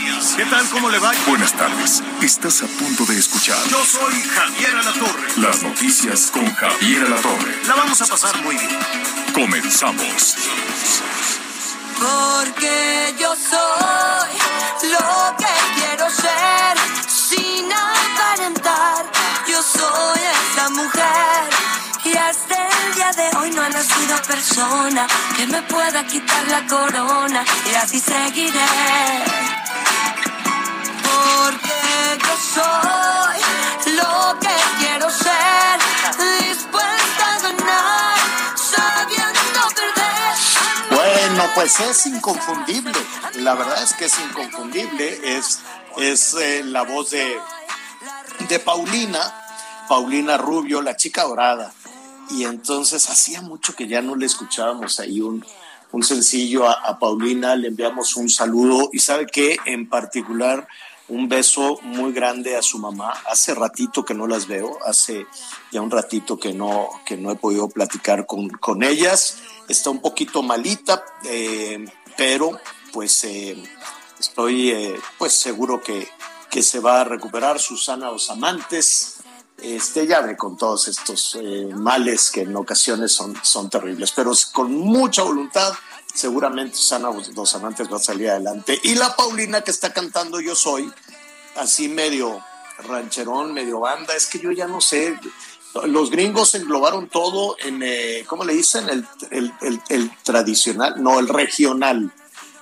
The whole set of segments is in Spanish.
Noticias. ¿Qué tal? ¿Cómo le va? Buenas tardes. Estás a punto de escuchar Yo soy Javier Alatorre. las noticias con Javier Alatorre. La vamos a pasar muy bien. Comenzamos. Porque yo soy lo que quiero ser, sin aparentar. Yo soy esa mujer. Y hasta el día de hoy no ha nacido persona que me pueda quitar la corona. Y así seguiré. Porque yo soy lo que quiero ser. Bueno, pues es inconfundible. La verdad es que es inconfundible. Es, es eh, la voz de, de Paulina, Paulina Rubio, la chica dorada. Y entonces hacía mucho que ya no le escuchábamos ahí un, un sencillo a, a Paulina. Le enviamos un saludo y sabe que en particular un beso muy grande a su mamá. Hace ratito que no las veo, hace ya un ratito que no, que no he podido platicar con, con ellas. Está un poquito malita, eh, pero pues eh, estoy eh, pues seguro que, que se va a recuperar. Susana Los Amantes, este, ya ve con todos estos males que en ocasiones son, son terribles, pero con mucha voluntad seguramente Susana Dos Amantes va a salir adelante. Y la Paulina que está cantando Yo Soy, así medio rancherón, medio banda, es que yo ya no sé, los gringos englobaron todo en, eh, ¿cómo le dicen? El, el, el, el tradicional, no, el regional,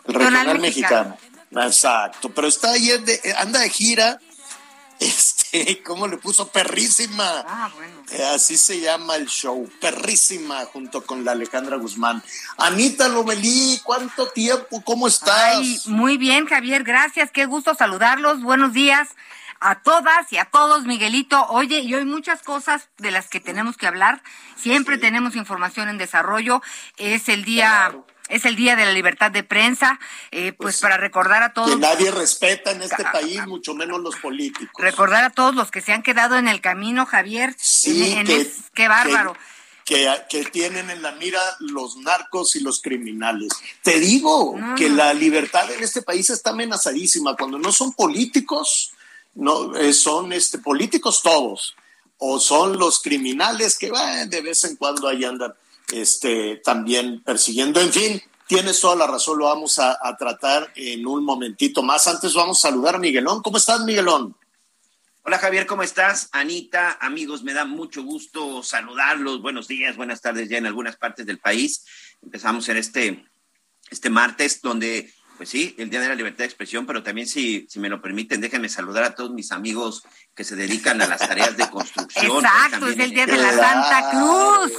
el regional, mexicano. Exacto, pero está ahí, de- anda de gira, ¿cómo le puso? Perrísima. Ah, bueno. Eh, Así se llama el show, perrísima, junto con la Alejandra Guzmán. Anita Lomelí, ¿cuánto tiempo? ¿Cómo estás? Ay, muy bien, Javier, gracias. Qué gusto saludarlos. Buenos días a todas y a todos, Miguelito. Oye, y hoy muchas cosas de las que tenemos que hablar. Siempre tenemos información en desarrollo. Es el día, Claro. Es el día de la libertad de prensa. Eh, pues, Pues, para recordar a todos. que nadie respeta en este Ca- país, mucho menos los políticos. Recordar a todos los que se han quedado en el camino, Javier. Sí, en- en que- es- qué bárbaro. Que, que tienen en la mira los narcos y los criminales. Te digo No, que no. la libertad en este país está amenazadísima. Cuando no son políticos, no eh, son este, políticos todos, o son los criminales que bah, de vez en cuando ahí andan este, también persiguiendo. En fin, tienes toda la razón, lo vamos a, a tratar en un momentito más. Antes vamos a saludar a Miguelón. ¿Cómo estás, Miguelón? Hola Javier, ¿cómo estás? Anita, amigos, me da mucho gusto saludarlos. Buenos días, buenas tardes ya en algunas partes del país. Empezamos en este, este martes donde, pues sí, el Día de la Libertad de Expresión, pero también si, si me lo permiten, déjenme saludar a todos mis amigos que se dedican a las tareas de construcción. Exacto, es el día de la Santa Cruz.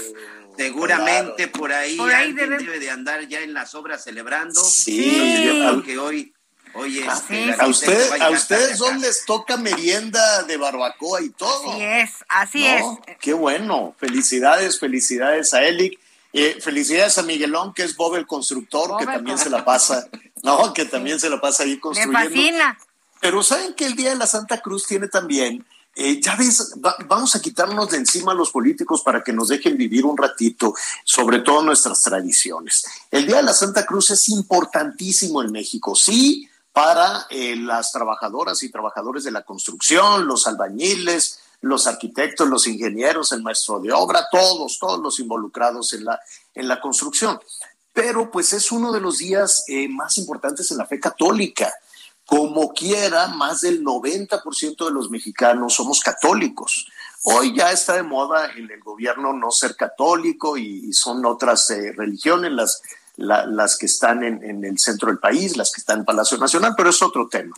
Seguramente por ahí, Por ahí alguien debe- debe... de andar ya en las obras celebrando. Sí. Entonces, yo Sí. creo que hoy, hoy Ah, este, sí, el sí. A, usted, a ustedes casa. les toca merienda de barbacoa y todo. Así es, así ¿no? es. Qué bueno. Felicidades, felicidades a Elic. Eh, felicidades a Miguelón, que es Bob el constructor, Bob que el también se la pasa, no, que también se la pasa ahí Me construyendo. fascina. Pero saben que el Día de la Santa Cruz tiene también, eh, ya ves, va- vamos a quitarnos de encima a los políticos para que nos dejen vivir un ratito, sobre todo nuestras tradiciones. El Día de la Santa Cruz es importantísimo en México, sí, para eh, las trabajadoras y trabajadores de la construcción, los albañiles, los arquitectos, los ingenieros, el maestro de obra, todos, todos los involucrados en la, en la construcción. Pero pues es uno de los días eh, más importantes en la fe católica. Como quiera, más del 90% de los mexicanos somos católicos. Hoy ya está de moda en el gobierno no ser católico y, son otras eh, religiones las, la- las que están en, en el centro del país, las que están en Palacio Nacional, pero es otro tema.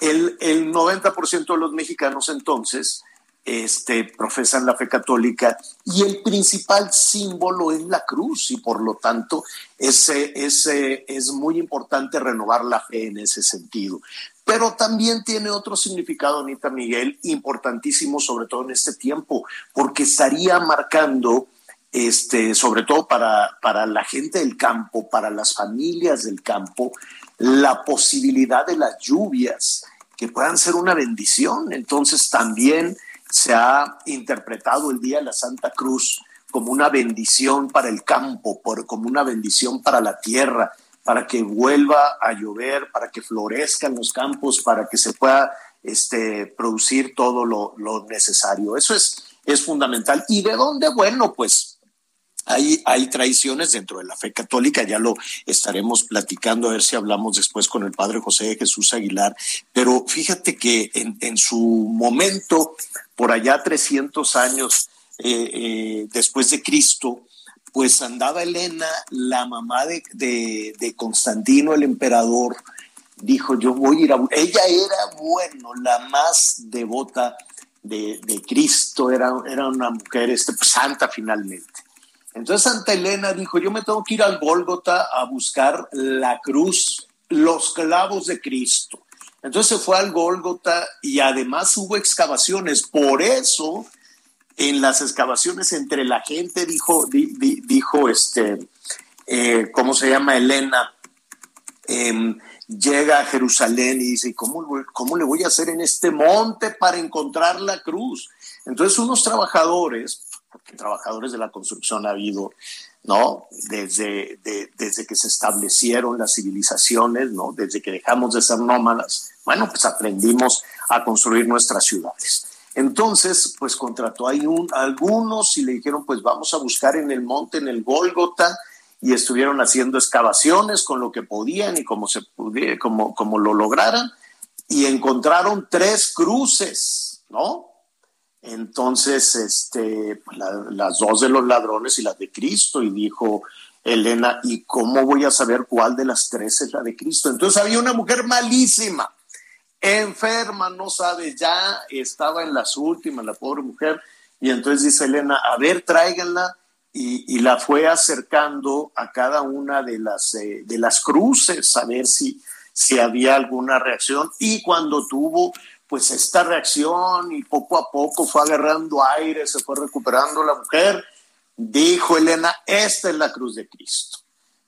El, el 90% de los mexicanos entonces este, profesan la fe católica y el principal símbolo es la cruz y por lo tanto ese, ese, es muy importante renovar la fe en ese sentido. Pero también tiene otro significado, Anita Miguel, importantísimo, sobre todo en este tiempo, porque estaría marcando este, sobre todo para, para la gente del campo, para las familias del campo, la posibilidad de las lluvias que puedan ser una bendición. Entonces también se ha interpretado el Día de la Santa Cruz como una bendición para el campo, por, como una bendición para la tierra, para que vuelva a llover, para que florezcan los campos, para que se pueda este, producir todo lo, lo necesario. Eso es, es fundamental. ¿Y de dónde? Bueno, pues hay, hay traiciones dentro de la fe católica, ya lo estaremos platicando, a ver si hablamos después con el padre José Jesús Aguilar, pero fíjate que en, en su momento, por allá 300 años eh, eh, después de Cristo, pues andaba Elena, la mamá de, de, Constantino el emperador, dijo, yo voy a ir a... Ella era, bueno, la más devota de, de Cristo, era, era una mujer este, pues, santa finalmente. Entonces Santa Elena dijo, yo me tengo que ir al Gólgota a buscar la cruz, los clavos de Cristo. Entonces fue al Gólgota y además hubo excavaciones. Por eso, en las excavaciones entre la gente, dijo, dijo este, eh, ¿cómo se llama Elena? Em, llega a Jerusalén y dice, ¿cómo, ¿cómo le voy a hacer en este monte para encontrar la cruz? Entonces unos trabajadores porque trabajadores de la construcción ha habido, ¿no? Desde, desde que se establecieron las civilizaciones, ¿no? Desde que dejamos de ser nómadas, bueno, pues aprendimos a construir nuestras ciudades. Entonces, pues contrató ahí un, algunos y le dijeron, pues vamos a buscar en el monte, en el Gólgota, y estuvieron haciendo excavaciones con lo que podían y como, se pudiera, como, como lo lograran, y encontraron tres cruces, ¿no? Entonces, este, las dos de los ladrones y las de Cristo, y dijo Elena, ¿y cómo voy a saber cuál de las tres es la de Cristo? Entonces había una mujer malísima, enferma, no sabe, ya estaba en las últimas, la pobre mujer, y entonces dice Elena, a ver, tráiganla, y, y la fue acercando a cada una de las, eh, de las cruces, a ver si, si había alguna reacción, y cuando tuvo pues esta reacción y poco a poco fue agarrando aire, se fue recuperando la mujer, dijo Elena, esta es la cruz de Cristo.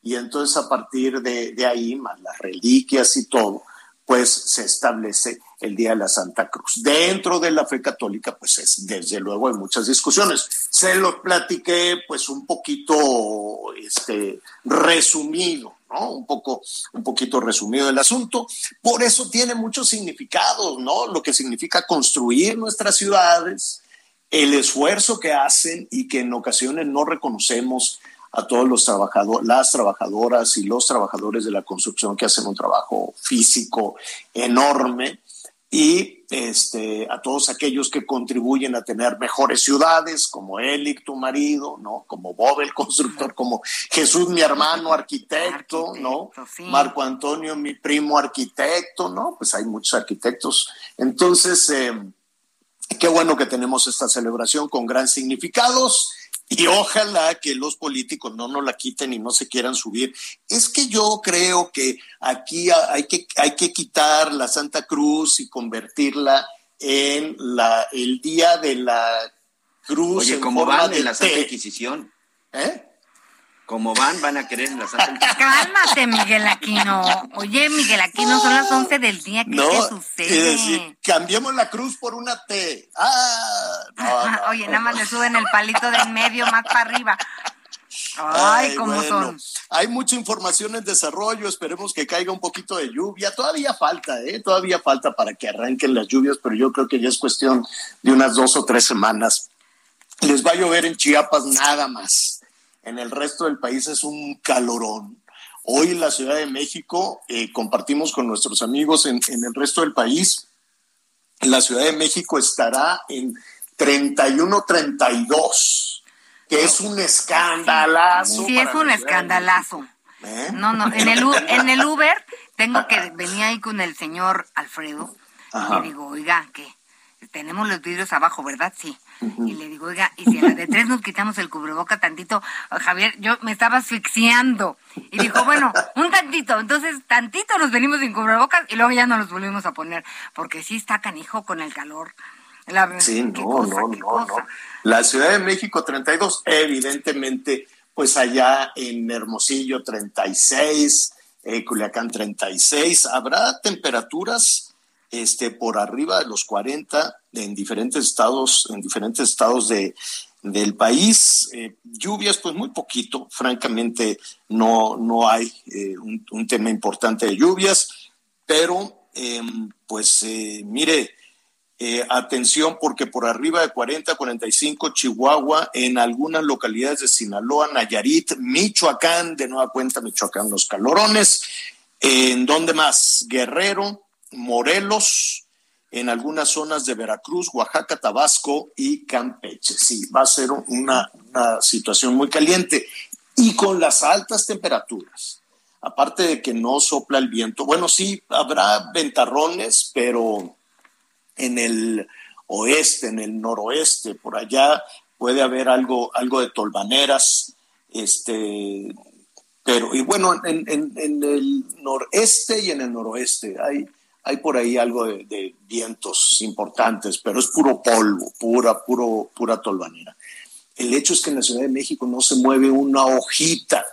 Y entonces a partir de, de ahí, más las reliquias y todo, pues se establece el Día de la Santa Cruz. Dentro de la fe católica, pues es, desde luego hay muchas discusiones. Se lo platiqué pues un poquito este, resumido, ¿no? Un poco, un poquito resumido el asunto. Por eso tiene muchos significados, ¿no? Lo que significa construir nuestras ciudades, el esfuerzo que hacen y que en ocasiones no reconocemos a todos los trabajadores, las trabajadoras y los trabajadores de la construcción que hacen un trabajo físico enorme y este, a todos aquellos que contribuyen a tener mejores ciudades, como Elic, tu marido, ¿no? Como Bob, el constructor, como Jesús, mi hermano arquitecto, ¿no? Marco Antonio, mi primo arquitecto, ¿no? Pues hay muchos arquitectos. Entonces, eh, qué bueno que tenemos esta celebración con gran significados y ojalá que los políticos no nos la quiten y no se quieran subir. Es que yo creo que aquí hay que, hay que quitar la Santa Cruz y convertirla en la, el día de la cruz. Oye, como van en la Santa Inquisición. ¿Eh? Como van, van a querer en la Santa Cálmate, Miguel Aquino. Oye, Miguel Aquino, son las 11 del día. ¿Qué no, sucede? Decir, cambiemos la cruz por una T. Ah, Oye, nada más le suben el palito de en medio más para arriba. Ay, cómo son. Hay mucha información en desarrollo, esperemos que caiga un poquito de lluvia. Todavía falta, ¿eh? Todavía falta para que arranquen las lluvias, pero yo creo que ya es cuestión de unas dos o tres semanas. Les va a llover en Chiapas nada más en el resto del país es un calorón. Hoy en la Ciudad de México eh, compartimos con nuestros amigos en, el resto del país. La Ciudad de México estará en 31-32, que es un escandalazo. Sí, es un escandalazo. ¿Eh? No, no, en el, en el Uber tengo que venir ahí con el señor Alfredo y digo, oiga, que tenemos los vidrios abajo, ¿verdad? Sí. Y le digo, oiga, y si a la de tres nos quitamos el cubreboca tantito, Javier, yo me estaba asfixiando. Y dijo, bueno, un tantito. Entonces, tantito nos venimos sin cubrebocas y luego ya no los volvimos a poner, porque sí está canijo con el calor. La, sí, no, no, no, no. La Ciudad de México 32, evidentemente, pues allá en Hermosillo 36, eh, Culiacán 36, habrá temperaturas este, por arriba de los 40 en diferentes estados, en diferentes estados de, del país. Eh, lluvias, pues muy poquito, francamente no, no hay eh, un, tema importante de lluvias, pero em, pues eh, mire, atención porque por arriba de 40, 45, Chihuahua, en algunas localidades de Sinaloa, Nayarit, Michoacán, de nueva cuenta Michoacán, los calorones. ¿En dónde más? Guerrero, Morelos, en algunas zonas de Veracruz, Oaxaca, Tabasco y Campeche. Sí, va a ser una, situación muy caliente y con las altas temperaturas. Aparte de que no sopla el viento, bueno, sí, habrá ventarrones, pero en el oeste, en el noroeste, por allá puede haber algo, algo de tolvaneras, este, pero, y bueno, en, en el noreste y en el noroeste hay, hay por ahí algo de, vientos importantes, pero es puro polvo, pura, puro, pura tolvanera. El hecho es que en la Ciudad de México no se mueve una hojita,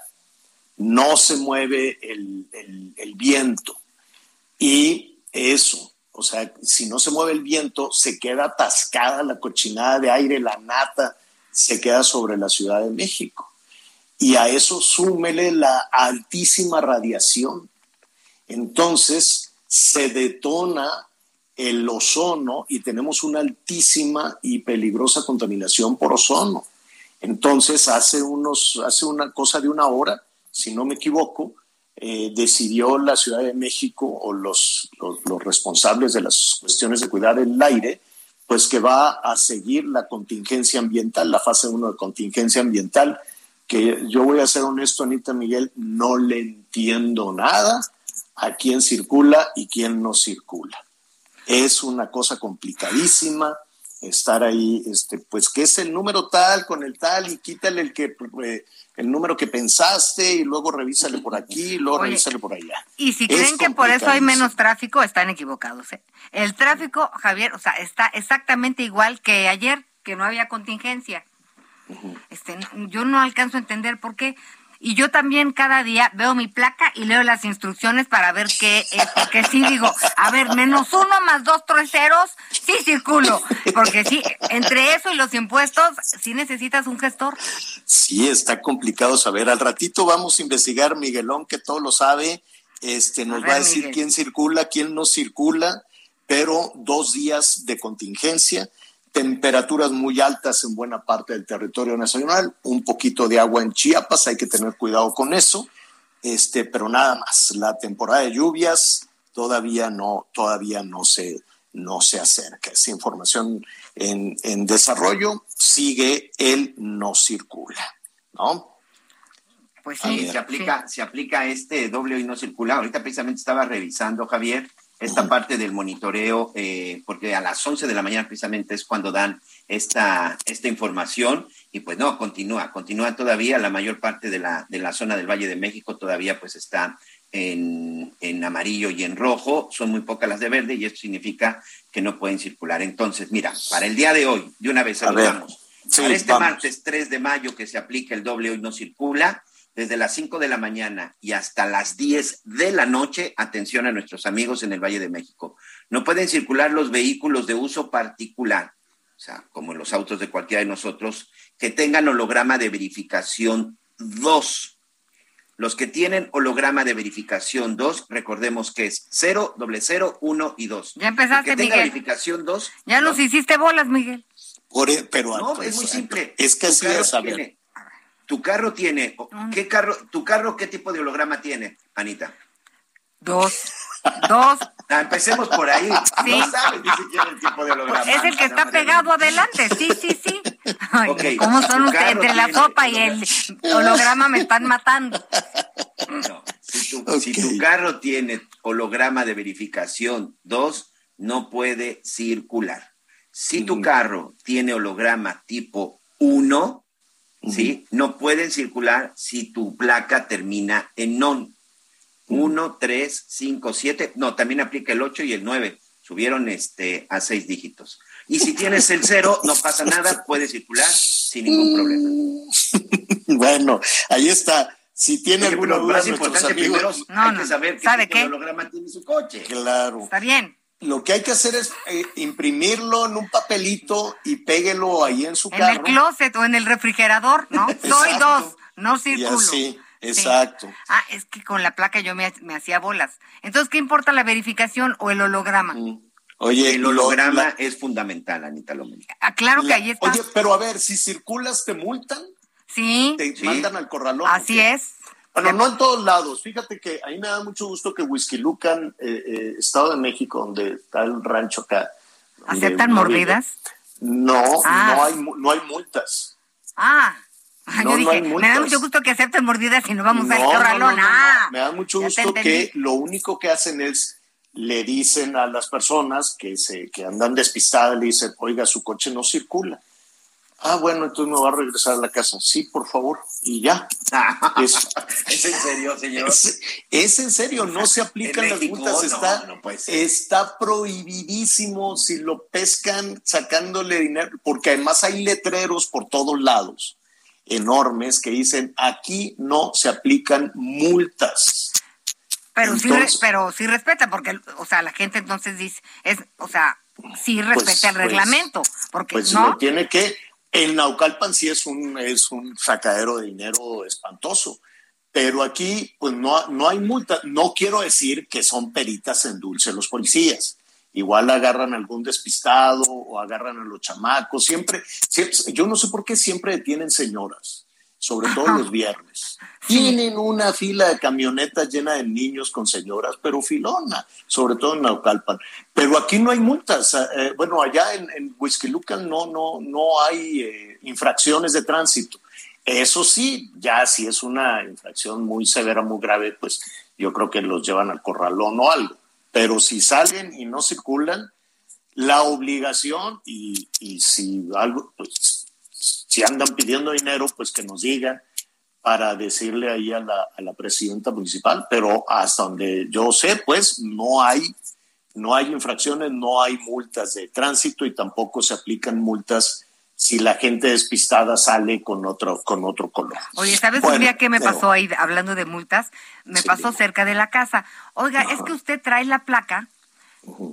no se mueve el, el viento. Y eso, o sea, si no se mueve el viento, se queda atascada la cochinada de aire, la nata, se queda sobre la Ciudad de México. Y a eso súmele la altísima radiación. Entonces, se detona el ozono y tenemos una altísima y peligrosa contaminación por ozono. Entonces, hace, unos, hace una cosa de una hora, si no me equivoco, eh, decidió la Ciudad de México o los, los, responsables de las cuestiones de cuidar el aire, pues que va a seguir la contingencia ambiental, la fase 1 de contingencia ambiental, que yo voy a ser honesto, Anita Miguel, no le entiendo nada a quién circula y quién no circula. Es una cosa complicadísima estar ahí, este, pues que es el número tal con el tal y quítale el que eh, el número que pensaste y luego revísale por aquí y luego revísale por allá. Y si creen que por eso hay menos tráfico, están equivocados. ¿eh? El tráfico, Javier, o sea, está exactamente igual que ayer, que no había contingencia. este, yo no alcanzo a entender por qué y yo también cada día veo mi placa y leo las instrucciones para ver qué es, porque sí. Digo, a ver, menos uno más dos, tres ceros, sí circulo, porque sí, entre eso y los impuestos, sí necesitas un gestor. Sí, está complicado saber. Al ratito vamos a investigar, Miguelón, que todo lo sabe, este, nos va a decir quién circula, quién no circula, pero dos días de contingencia temperaturas muy altas en buena parte del territorio nacional, un poquito de agua en Chiapas, hay que tener cuidado con eso, este, pero nada más. La temporada de lluvias todavía no, todavía no se, no se acerca. Esa información en, en desarrollo sigue el no circula, ¿no? Pues sí, se aplica, se aplica este doble y no circula. Ahorita precisamente estaba revisando, Javier, esta parte del monitoreo, eh, porque a las 11 de la mañana precisamente es cuando dan esta, esta información y pues no, continúa, continúa todavía, la mayor parte de la, de la zona del Valle de México todavía pues está en, en amarillo y en rojo, son muy pocas las de verde y esto significa que no pueden circular. Entonces, mira, para el día de hoy, de una vez saludamos. para este martes 3 de mayo que se aplica el doble hoy no circula, desde las 5 de la mañana y hasta las 10 de la noche, atención a nuestros amigos en el Valle de México. No pueden circular los vehículos de uso particular, o sea, como los autos de cualquiera de nosotros, que tengan holograma de verificación 2. Los que tienen holograma de verificación 2, recordemos que es 0, doble 0, 1 y 2. Ya empezaste, que Miguel. verificación 2. Ya nos hiciste bolas, Miguel. Por, e, pero no, es muy simple. Es que así es, saber. ¿Tu carro tiene, qué carro, tu carro qué tipo de holograma tiene, Anita? Dos. Dos. Ah, empecemos por ahí. ¿Sí? No sabes ni siquiera el tipo de holograma. Es el que está pegado adelante, sí, sí, sí. ¿Cómo son ustedes? Entre la sopa y el holograma me están matando. No, si tu, si tu carro tiene holograma de verificación 2, no puede circular. Si tu carro tiene holograma tipo 1, ¿sí? No pueden circular si tu placa termina en non. 1, 3, 5, 7, no, también aplica el 8 y el 9. Subieron este, a seis dígitos. Y si tienes el 0, no pasa nada, puedes circular sin ningún problema. bueno, ahí está. Si tiene Oye, alguna lo duda, más importante primero No, hay no, que saber qué ¿sabe qué? holograma tiene su coche. claro. Está bien. Lo que hay que hacer es eh, imprimirlo en un papelito y péguelo ahí en su En carro. el closet o en el refrigerador, ¿no? Soy dos, no y circulo. así, Sí. exacto. Ah, es que con la placa yo me, me hacía bolas. Entonces, ¿qué importa la verificación o el holograma? Mm. Oye, El lo- holograma la- es fundamental, Anita Lomeli. Aclaro que la- ahí está. Oye, pero a ver, si circulas, ¿te multan? sí, ¿Te Sí. mandan al corralón? así es. Bueno, no en todos lados. Fíjate que ahí me da mucho gusto que Whisky Lucan, eh, eh, Estado de México, donde está el rancho acá. ¿Aceptan mordidas? No, Ah. no, hay, no hay multas. Ah, No, yo no dije, me da mucho gusto que acepten mordidas y no vamos al No, no, corralón. Ah, Me da mucho gusto que lo único que hacen es le dicen a las personas que se que andan despistadas, le dicen, oiga, su coche no circula. Ah, bueno, entonces me va a regresar a la casa. Sí, por favor. Y ya. Es- ¿Es en serio, señor? Es, es en serio, no se aplican En las México, multas. Está, no puede ser. está prohibidísimo si lo pescan sacándole dinero, porque además hay letreros por todos lados enormes que dicen aquí no se aplican multas. Pero sí, pero sí respeta, porque, o sea, la gente entonces dice, es, o sea, sí respeta el pues, reglamento, porque Pues no, lo tiene que. En Naucalpan sí es un, es un sacadero de dinero espantoso. Pero aquí, pues no, no hay multa. No quiero decir que son peritas en dulce los policías. Igual agarran a algún despistado o agarran a los chamacos. Siempre, siempre yo no sé por qué siempre detienen señoras, sobre todo los viernes. Tienen una fila de camionetas llena de niños con señoras, pero filona, sobre todo en Naucalpan. Pero aquí no hay multas. Eh, bueno, allá en, en Huizquilucan no, no, no hay eh, infracciones de tránsito. Eso sí, ya si es una infracción muy severa, muy grave, pues yo creo que los llevan al corralón o algo. Pero si salen y no circulan, la obligación y, y si algo, pues si andan pidiendo dinero, pues que nos digan para decirle ahí a la, a la presidenta municipal, pero hasta donde yo sé, pues no hay, no hay infracciones, no hay multas de tránsito y tampoco se aplican multas si la gente despistada sale con otro, con otro color. Oye, ¿sabes Bueno, un día que me pero- pasó ahí hablando de multas? Me Sí, pasó cerca de la casa. Oiga, es que usted trae la placa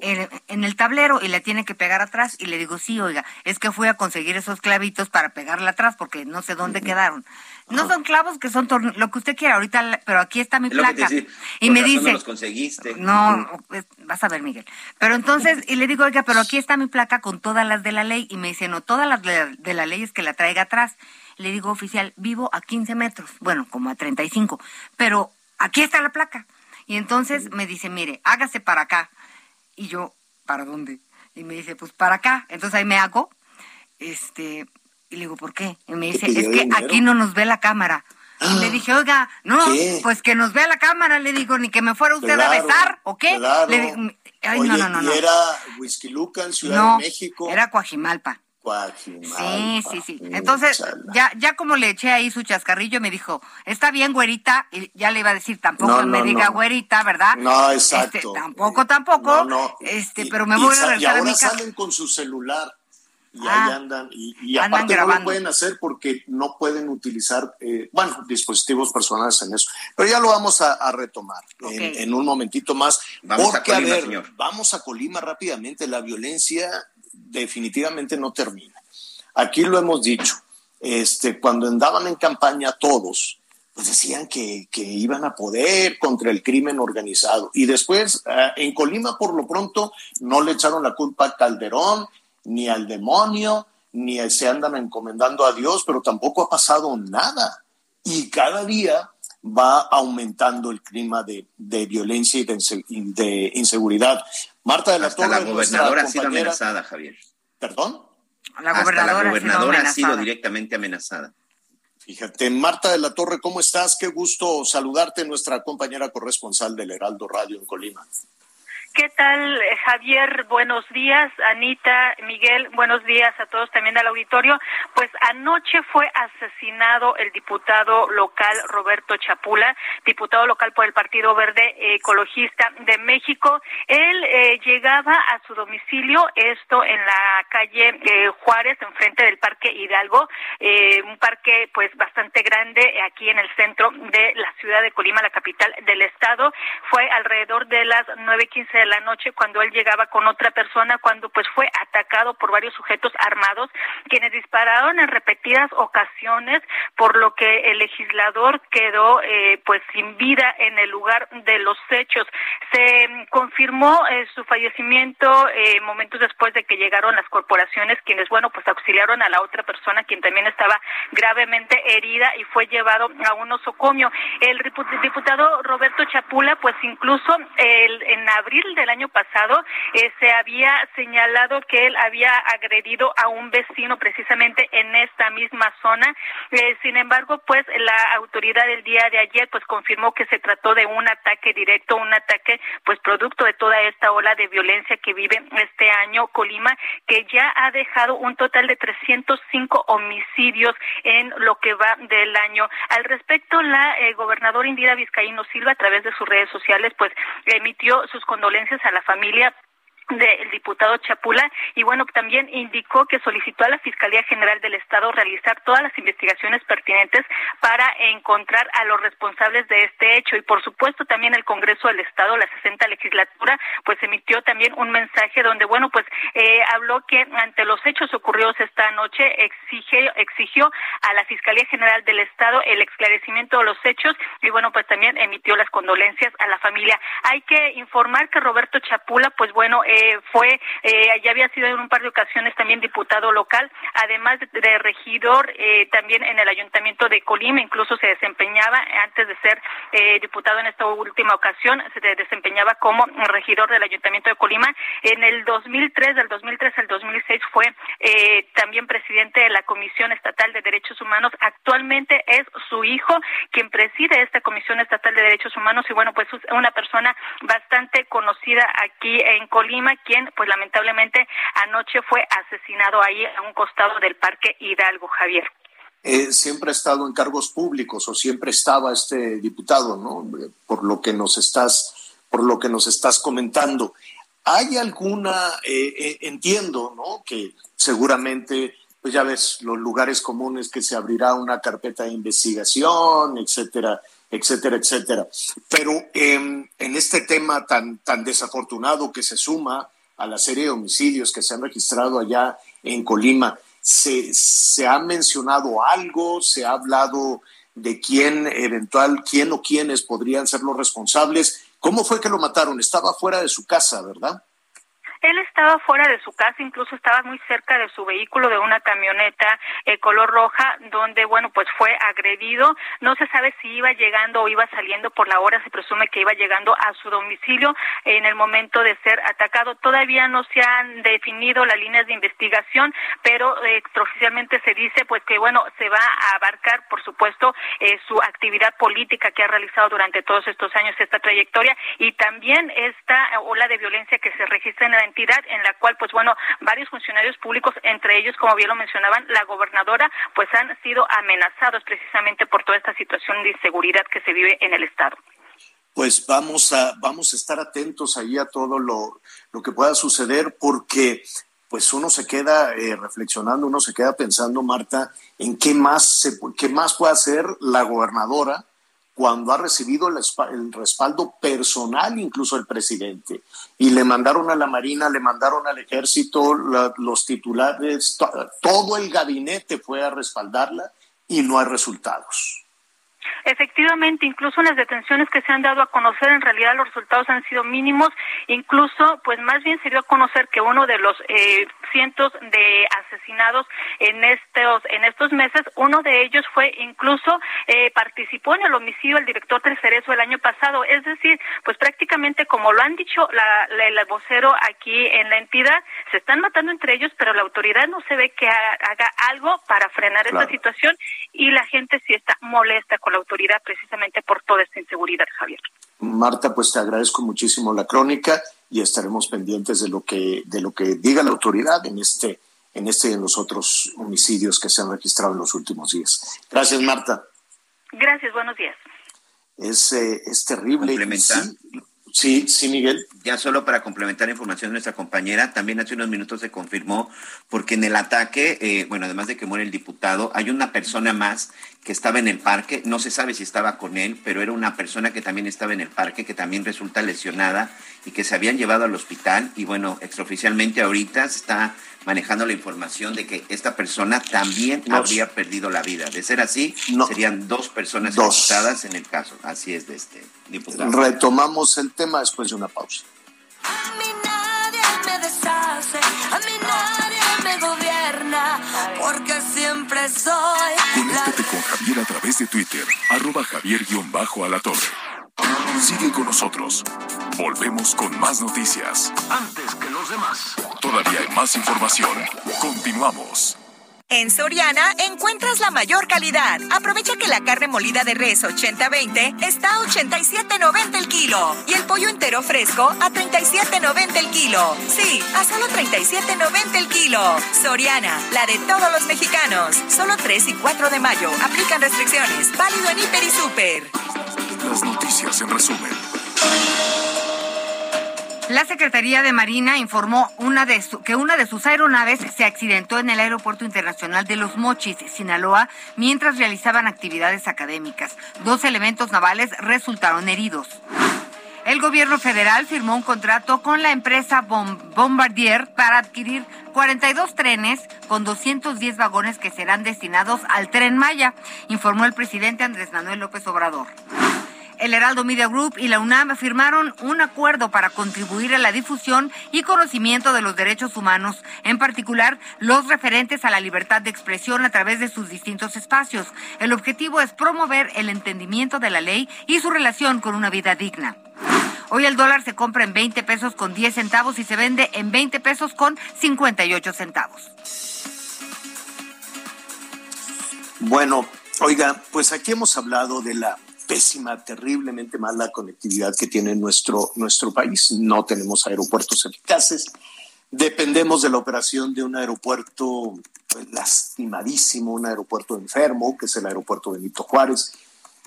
en, en el tablero y la tiene que pegar atrás. Y le digo, sí, oiga, es que fui a conseguir esos clavitos para pegarla atrás porque no sé dónde quedaron. No son clavos que son lo que usted quiera ahorita, pero aquí está mi Es te placa. y me dice, No los conseguiste. no, pues, vas a ver, Miguel. Pero entonces, y le digo, oiga, pero aquí está mi placa con todas las de la ley. Y me dice, no, todas las de de la ley es que la traiga atrás. Le digo, oficial, vivo a 15 metros, bueno, como a 35, pero aquí está la placa. Y entonces me dice, mire, hágase para acá. Y yo, ¿para dónde? Y me dice, pues para acá. Entonces ahí me hago, este, y le digo, ¿por qué? Y me dice, es que dinero? aquí no nos ve la cámara. Y le dije, oiga, no, ¿Qué? pues que nos vea la cámara, le digo, ni que me fuera usted a besar, ¿o qué? claro. Le digo, ay, Oye, no, no, no, y no. era Whisky Lucan, Ciudad no, de México. era Coajimalpa. Coajimalpa. Sí, sí, sí. Entonces, ya, ya como le eché ahí su chascarrillo, me dijo, está bien, güerita, y ya le iba a decir, tampoco No, me no, diga no. güerita, ¿verdad? No, Este, exacto. tampoco, tampoco, No, no. este, Y- pero me y voy a sa- regresar y a mi ahora casa. salen con su celular y Ah. ahí andan y, y Andan aparte no lo pueden hacer porque no pueden utilizar eh, bueno dispositivos personales en eso pero ya lo vamos a, a retomar en, en un momentito más Vamos a porque Colima, ver señor. vamos a Colima rápidamente la violencia definitivamente no termina aquí lo hemos dicho este cuando andaban en campaña todos pues decían que, que iban a poder contra el crimen organizado. Y después, eh, en Colima, por lo pronto, no le echaron la culpa a Calderón, ni al demonio, ni se andan encomendando a Dios, pero tampoco ha pasado nada. Y cada día va aumentando el clima de, de violencia y de inseguridad. Marta de la Hasta Torre, la gobernadora ha sido amenazada, Javier. ¿Perdón? La Hasta gobernadora, la gobernadora ha sido amenazada. directamente amenazada. Fíjate, Marta de la Torre, ¿cómo estás? Qué gusto saludarte, nuestra compañera corresponsal del Heraldo Radio en Colima. ¿Qué tal, eh, Javier? Buenos días, Anita, Miguel, buenos días a todos también al auditorio. Pues anoche fue asesinado el diputado local Roberto Chapula, diputado local por el Partido Verde Ecologista de México. Él eh, llegaba a su domicilio, esto en la calle eh, Juárez, enfrente del Parque Hidalgo, un parque pues bastante grande aquí en el centro de la ciudad de Colima, la capital del estado. Fue alrededor de las nueve quince la noche cuando él llegaba con otra persona, cuando pues fue atacado por varios sujetos armados, quienes dispararon en repetidas ocasiones, por lo que el legislador quedó eh, pues sin vida en el lugar de los hechos. Se mm, confirmó eh, su fallecimiento eh, momentos después de que llegaron las corporaciones, quienes bueno pues auxiliaron a la otra persona, quien también estaba gravemente herida y fue llevado a un osocomio. El diputado Roberto Chapula, pues incluso el, en abril del año pasado eh, se había señalado que él había agredido a un vecino precisamente en esta misma zona. Eh, sin embargo, pues la autoridad del día de ayer pues confirmó que se trató de un ataque directo, un ataque pues producto de toda esta ola de violencia que vive este año Colima, que ya ha dejado un total de 305 homicidios en lo que va del año. Al respecto, la eh, gobernadora Indira Vizcaíno Silva a través de sus redes sociales pues emitió sus condolencias a la familia del diputado Chapula y bueno también indicó que solicitó a la Fiscalía General del Estado realizar todas las investigaciones pertinentes para encontrar a los responsables de este hecho. Y por supuesto también el Congreso del Estado la 60 legislatura pues emitió también un mensaje donde bueno pues eh, habló que ante los hechos ocurridos esta noche exige, exigió a la Fiscalía General del Estado el esclarecimiento de los hechos y bueno pues también emitió las condolencias a la familia. Hay que informar que Roberto Chapula pues bueno fue, eh, ya había sido en un par de ocasiones también diputado local, además de, regidor eh, también en el ayuntamiento de Colima, incluso se desempeñaba antes de ser eh, diputado en esta última ocasión, se desempeñaba como regidor del ayuntamiento de Colima. En el 2003, del 2003 al 2006 fue también presidente de la Comisión Estatal de Derechos Humanos. Actualmente es su hijo quien preside esta Comisión Estatal de Derechos Humanos y bueno, pues es una persona bastante conocida aquí en Colima quien pues lamentablemente anoche fue asesinado ahí a un costado del Parque Hidalgo, Javier. Eh, siempre ha estado en cargos públicos o siempre estaba este diputado, ¿no? Por lo que nos estás, por lo que nos estás comentando. ¿Hay alguna, eh, eh, entiendo, ¿no? Que seguramente, pues ya ves, los lugares comunes que se abrirá una carpeta de investigación, etcétera, etcétera, etcétera. Pero em, en este tema tan, tan desafortunado que se suma a la serie de homicidios que se han registrado allá en Colima, ¿se, se ha mencionado algo? ¿Se ha hablado de quién eventual, quién o quiénes podrían ser los responsables? ¿Cómo fue que lo mataron? Estaba fuera de su casa, ¿verdad? Él estaba fuera de su casa, incluso estaba muy cerca de su vehículo, de una camioneta eh, color roja, donde, bueno, pues fue agredido. No se sabe si iba llegando o iba saliendo por la hora, se presume que iba llegando a su domicilio en el momento de ser atacado. Todavía no se han definido las líneas de investigación, pero eh, extraoficialmente se dice, pues, que, bueno, se va a abarcar, por supuesto, eh, su actividad política que ha realizado durante todos estos años, esta trayectoria, y también esta ola de violencia que se registra en la en la cual, pues bueno, varios funcionarios públicos, entre ellos, como bien lo mencionaban, la gobernadora, pues han sido amenazados precisamente por toda esta situación de inseguridad que se vive en el Estado. Pues vamos a, vamos a estar atentos ahí a todo lo, lo que pueda suceder porque pues uno se queda eh, reflexionando, uno se queda pensando, Marta, en qué más, se, qué más puede hacer la gobernadora cuando ha recibido el, respaldo personal incluso el presidente. Y le mandaron a la Marina, le mandaron al ejército, los titulares, todo el gabinete fue a respaldarla y no hay resultados. Efectivamente, incluso en las detenciones que se han dado a conocer, en realidad los resultados han sido mínimos. Incluso, pues más bien se dio a conocer que uno de los eh, cientos de asesinados en estos en estos meses, uno de ellos fue incluso eh, participó en el homicidio del director del Cerezo el año pasado. Es decir, pues prácticamente como lo han dicho la, el vocero aquí en la entidad, se están matando entre ellos, pero la autoridad no se ve que haga algo para frenar esta situación y la gente sí está molesta con la autoridad precisamente por toda esta inseguridad, Javier. Marta, pues te agradezco muchísimo la crónica y estaremos pendientes de lo que de lo que diga la autoridad en este en este y en los otros homicidios que se han registrado en los últimos días. Gracias, Marta. Gracias, buenos días. Es, eh, es terrible. Complementar. Sí, sí, Miguel. Ya solo para complementar la información de nuestra compañera, también hace unos minutos se confirmó, porque en el ataque, eh, bueno, además de que muere el diputado, hay una persona más que estaba en el parque, no se sabe si estaba con él, pero era una persona que también estaba en el parque, que también resulta lesionada y que se habían llevado al hospital. Y bueno, extraoficialmente ahorita está manejando la información de que esta persona también habría perdido la vida. De ser así, serían dos personas Dos. en el caso. Así es de este diputado. Retomamos el tema después de una pausa. A mí nadie me deshace, a mí nadie me gobierna, porque siempre soy la Conéctate con Javier a través de Twitter, arroba javier-alatorre. Sigue con nosotros. Volvemos con más noticias. Antes que los demás. Todavía hay más información. Continuamos. En Soriana encuentras la mayor calidad. Aprovecha que la carne molida de res 80-20 está a 87.90 el kilo y el pollo entero fresco a 37.90 el kilo. Sí, a solo 37.90 el kilo. Soriana, la de todos los mexicanos. Solo 3 y 4 de mayo. Aplican restricciones. Válido en Hiper y Super. Las noticias en resumen. La Secretaría de Marina informó que una de sus aeronaves se accidentó en el Aeropuerto Internacional de Los Mochis, Sinaloa, mientras realizaban actividades académicas. Dos elementos navales resultaron heridos. El gobierno federal firmó un contrato con la empresa Bom- Bombardier para adquirir 42 trenes con 210 vagones que serán destinados al tren Maya, informó el presidente Andrés Manuel López Obrador. El Heraldo Media Group y la UNAM firmaron un acuerdo para contribuir a la difusión y conocimiento de los derechos humanos, en particular los referentes a la libertad de expresión a través de sus distintos espacios. El objetivo es promover el entendimiento de la ley y su relación con una vida digna. Hoy el dólar se compra en 20 pesos con 10 centavos y se vende en 20 pesos con 58 centavos. Bueno, oiga, pues aquí hemos hablado de la pésima, terriblemente mala conectividad que tiene nuestro, nuestro país. No tenemos aeropuertos eficaces. Dependemos de la operación de un aeropuerto pues, lastimadísimo, un aeropuerto enfermo, que es el aeropuerto Benito Juárez.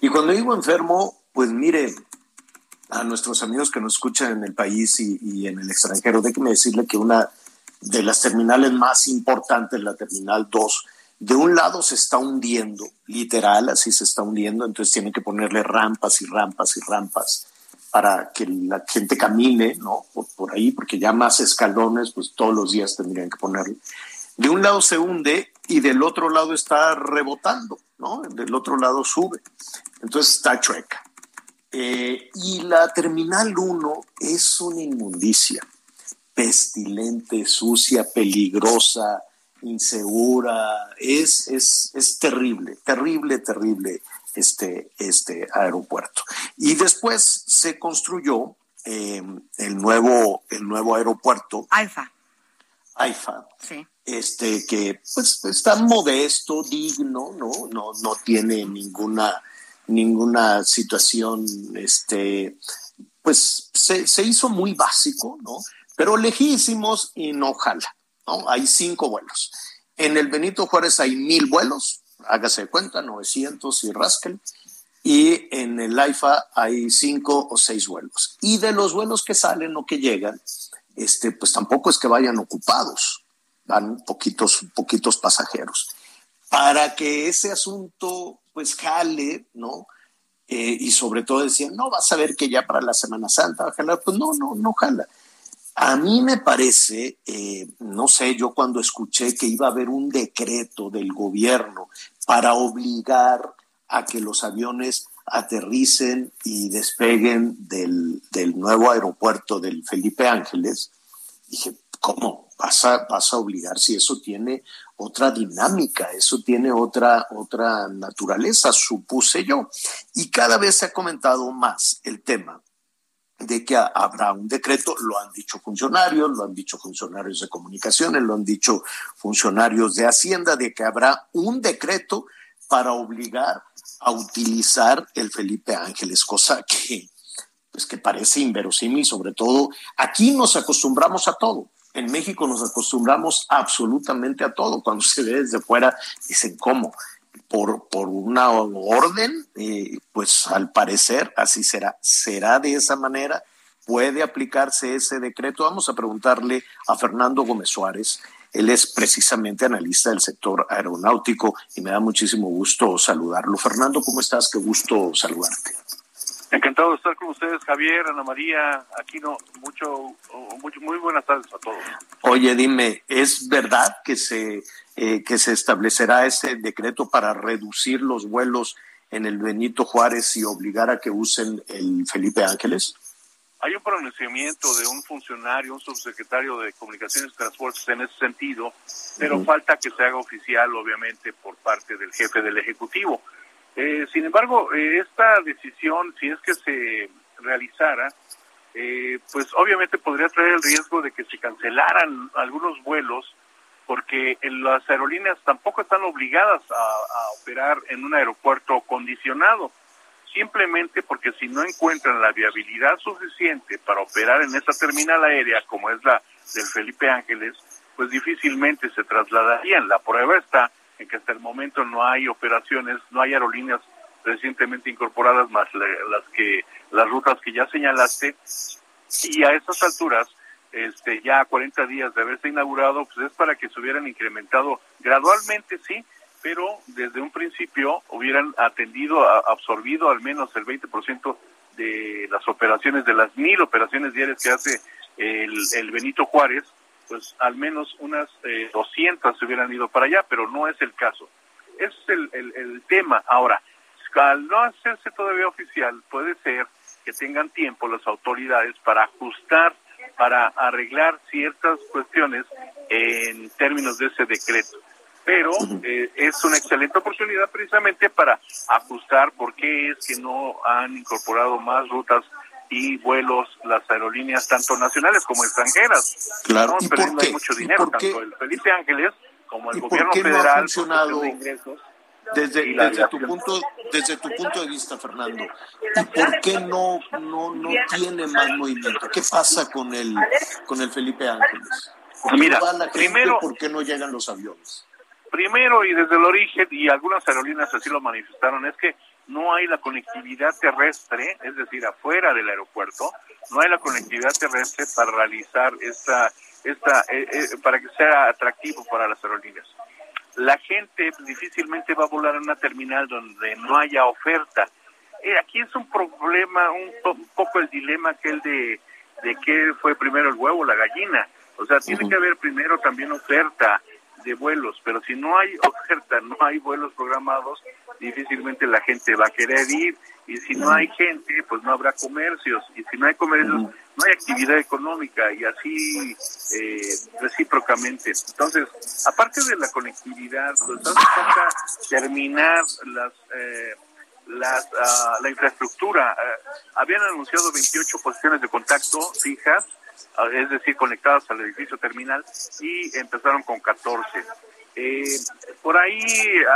Y cuando digo enfermo, pues mire, a nuestros amigos que nos escuchan en el país y, y en el extranjero, déjeme decirle que una de las terminales más importantes, la Terminal 2, de un lado se está hundiendo, literal, así se está hundiendo, entonces tienen que ponerle rampas y rampas y rampas para que la gente camine, ¿no? Por, ahí, porque ya más escalones, pues todos los días tendrían que ponerle. De un lado se hunde y del otro lado está rebotando, ¿no? Del otro lado sube. Entonces está chueca. Eh, y la Terminal 1 es una inmundicia, pestilente, sucia, peligrosa, insegura, es, es, es terrible, terrible, terrible este, este aeropuerto. Y después se construyó eh, el, nuevo, el nuevo aeropuerto. Alfa. AIFA. Sí. Este que pues está modesto, digno, ¿no? No, no tiene ninguna, ninguna situación, este, pues se, se hizo muy básico, ¿no? Pero lejísimos y no jala, ¿no? Hay cinco vuelos. En el Benito Juárez hay mil vuelos, hágase de cuenta, 900 y rascal. Y en el AIFA hay cinco o seis vuelos. Y de los vuelos que salen o que llegan, este, pues tampoco es que vayan ocupados, van poquitos, poquitos pasajeros. Para que ese asunto pues jale, ¿no? Eh, y sobre todo decían, no, vas a ver que ya para la Semana Santa va a jalar, pues no, no, no jala. A mí me parece, eh, no sé, yo cuando escuché que iba a haber un decreto del gobierno para obligar a que los aviones aterricen y despeguen del, del nuevo aeropuerto del Felipe Ángeles, dije, ¿cómo? Vas a, obligar si eso tiene otra dinámica, eso tiene otra, otra naturaleza, supuse yo. Y cada vez se ha comentado más el tema de que habrá un decreto, lo han dicho funcionarios, lo han dicho funcionarios de comunicaciones, lo han dicho funcionarios de Hacienda, de que habrá un decreto para obligar a utilizar el Felipe Ángeles, cosa que pues que parece inverosímil, sobre todo aquí nos acostumbramos a todo. En México nos acostumbramos absolutamente a todo. Cuando se ve desde fuera, dicen, ¿cómo? Por, por una orden, eh, pues al parecer así será. ¿Será de esa manera? ¿Puede aplicarse ese decreto? Vamos a preguntarle a Fernando Gómez Suárez. Él es precisamente analista del sector aeronáutico y me da muchísimo gusto saludarlo. Fernando, ¿cómo estás? Qué gusto saludarte. Encantado de estar con ustedes, Javier, Ana María, Aquino. Mucho, mucho, muy buenas tardes a todos. Oye, dime, ¿es verdad que se eh, que se establecerá ese decreto para reducir los vuelos en el Benito Juárez y obligar a que usen el Felipe Ángeles? Hay un pronunciamiento de un funcionario, un subsecretario de Comunicaciones y Transportes en ese sentido, pero falta que se haga oficial, obviamente, por parte del jefe del Ejecutivo. Eh, sin embargo, eh, esta decisión, si es que se realizara, eh, pues obviamente podría traer el riesgo de que se cancelaran algunos vuelos, porque las aerolíneas tampoco están obligadas a, operar en un aeropuerto condicionado, simplemente porque si no encuentran la viabilidad suficiente para operar en esa terminal aérea, como es la del Felipe Ángeles, pues difícilmente se trasladarían. La prueba está en que hasta el momento no hay operaciones, no hay aerolíneas recientemente incorporadas más las que las rutas que ya señalaste. Y a estas alturas este ya a 40 días de haberse inaugurado pues es para que se hubieran incrementado gradualmente sí pero desde un principio hubieran atendido absorbido al menos el 20% de las operaciones de las mil operaciones diarias que hace el, el Benito Juárez pues al menos unas eh, 200 se hubieran ido para allá, pero no es el caso. Ese es el, el, tema. Ahora, al no hacerse todavía oficial, puede ser que tengan tiempo las autoridades para ajustar, para arreglar ciertas cuestiones en términos de ese decreto. Pero eh, es una excelente oportunidad precisamente para ajustar por qué es que no han incorporado más rutas y vuelos las aerolíneas tanto nacionales como extranjeras. Claro, Estamos perdiendo mucho dinero, tanto el Felipe Ángeles como el gobierno federal. No ha funcionado desde, desde tu punto desde tu punto de vista, Fernando, ¿y por qué no, no, no tiene más movimiento? ¿Qué pasa con el con el Felipe Ángeles? ¿Por Mira, primero, ¿por qué no llegan los aviones? Primero y desde el origen, y algunas aerolíneas así lo manifestaron, es que no hay la conectividad terrestre, es decir, afuera del aeropuerto, no hay la conectividad terrestre para realizar esta, esta, eh, eh, para que sea atractivo para las aerolíneas. La gente difícilmente va a volar en una terminal donde no haya oferta. Eh, aquí es un problema, un, poco el dilema que el de, de qué fue primero el huevo o la gallina. O sea, tiene que haber primero también oferta de vuelos, pero si no hay oferta, no hay vuelos programados, difícilmente la gente va a querer ir y si no hay gente, pues no habrá comercios y si no hay comercios, no hay actividad económica y así eh, recíprocamente. Entonces, aparte de la conectividad, pues hace falta terminar las... Eh, las, ah, la infraestructura. Eh, habían anunciado 28 posiciones de contacto fijas es decir, conectadas al edificio terminal, y empezaron con 14. Eh, por ahí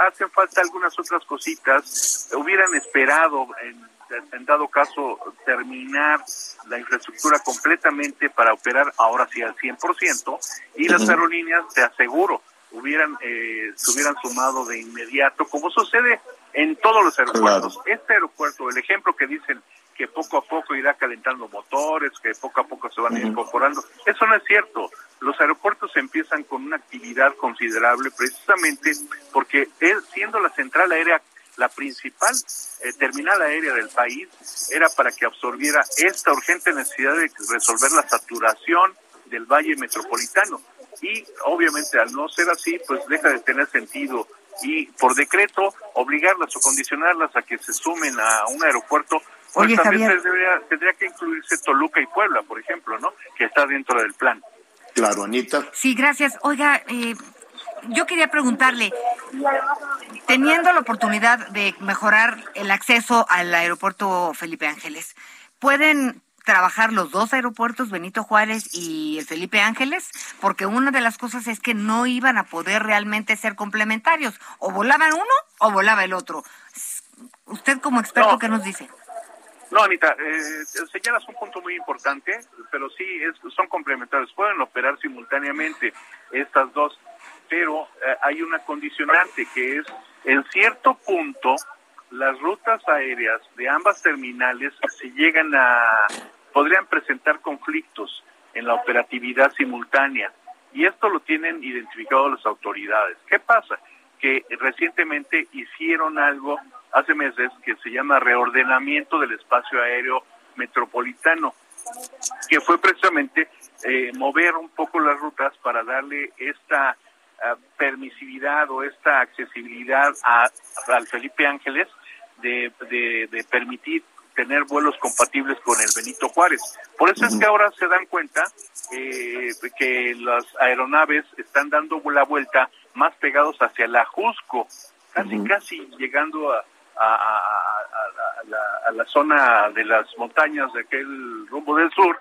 hacen falta algunas otras cositas. Hubieran esperado, en, dado caso, terminar la infraestructura completamente para operar ahora sí al 100%, y las aerolíneas, te aseguro, hubieran eh, se hubieran sumado de inmediato, como sucede en todos los aeropuertos. Este aeropuerto, el ejemplo que dicen que poco a poco irá calentando motores, que poco a poco se van incorporando. Eso no es cierto. Los aeropuertos empiezan con una actividad considerable precisamente porque él, siendo la central aérea la principal eh, terminal aérea del país, era para que absorbiera esta urgente necesidad de resolver la saturación del valle metropolitano. Y obviamente al no ser así, pues deja de tener sentido y por decreto obligarlas o condicionarlas a que se sumen a un aeropuerto Oye, también Tendría, que incluirse Toluca y Puebla, por ejemplo, ¿no? Que está dentro del plan. Claro, Anita. Sí, gracias. Oiga, eh, yo quería preguntarle, teniendo la oportunidad de mejorar el acceso al aeropuerto Felipe Ángeles, ¿pueden trabajar los dos aeropuertos, Benito Juárez y el Felipe Ángeles? Porque una de las cosas es que no iban a poder realmente ser complementarios. O volaban uno o volaba el otro. Usted como experto, ¿qué nos dice? No, Anita, eh, señalas un punto muy importante, pero sí es, son complementarios. Pueden operar simultáneamente estas dos, pero eh, hay una condicionante que es, en cierto punto, las rutas aéreas de ambas terminales se llegan a, podrían presentar conflictos en la operatividad simultánea. Y esto lo tienen identificado las autoridades. ¿Qué pasa? Que recientemente hicieron algo hace meses que se llama reordenamiento del espacio aéreo metropolitano, que fue precisamente eh, mover un poco las rutas para darle esta ah, permisividad o esta accesibilidad a, al Felipe Ángeles de, de, permitir tener vuelos compatibles con el Benito Juárez. Por eso es que ahora se dan cuenta eh, que las aeronaves están dando la vuelta más pegados hacia la Jusco, casi casi llegando a, a, la, zona de las montañas de aquel rumbo del sur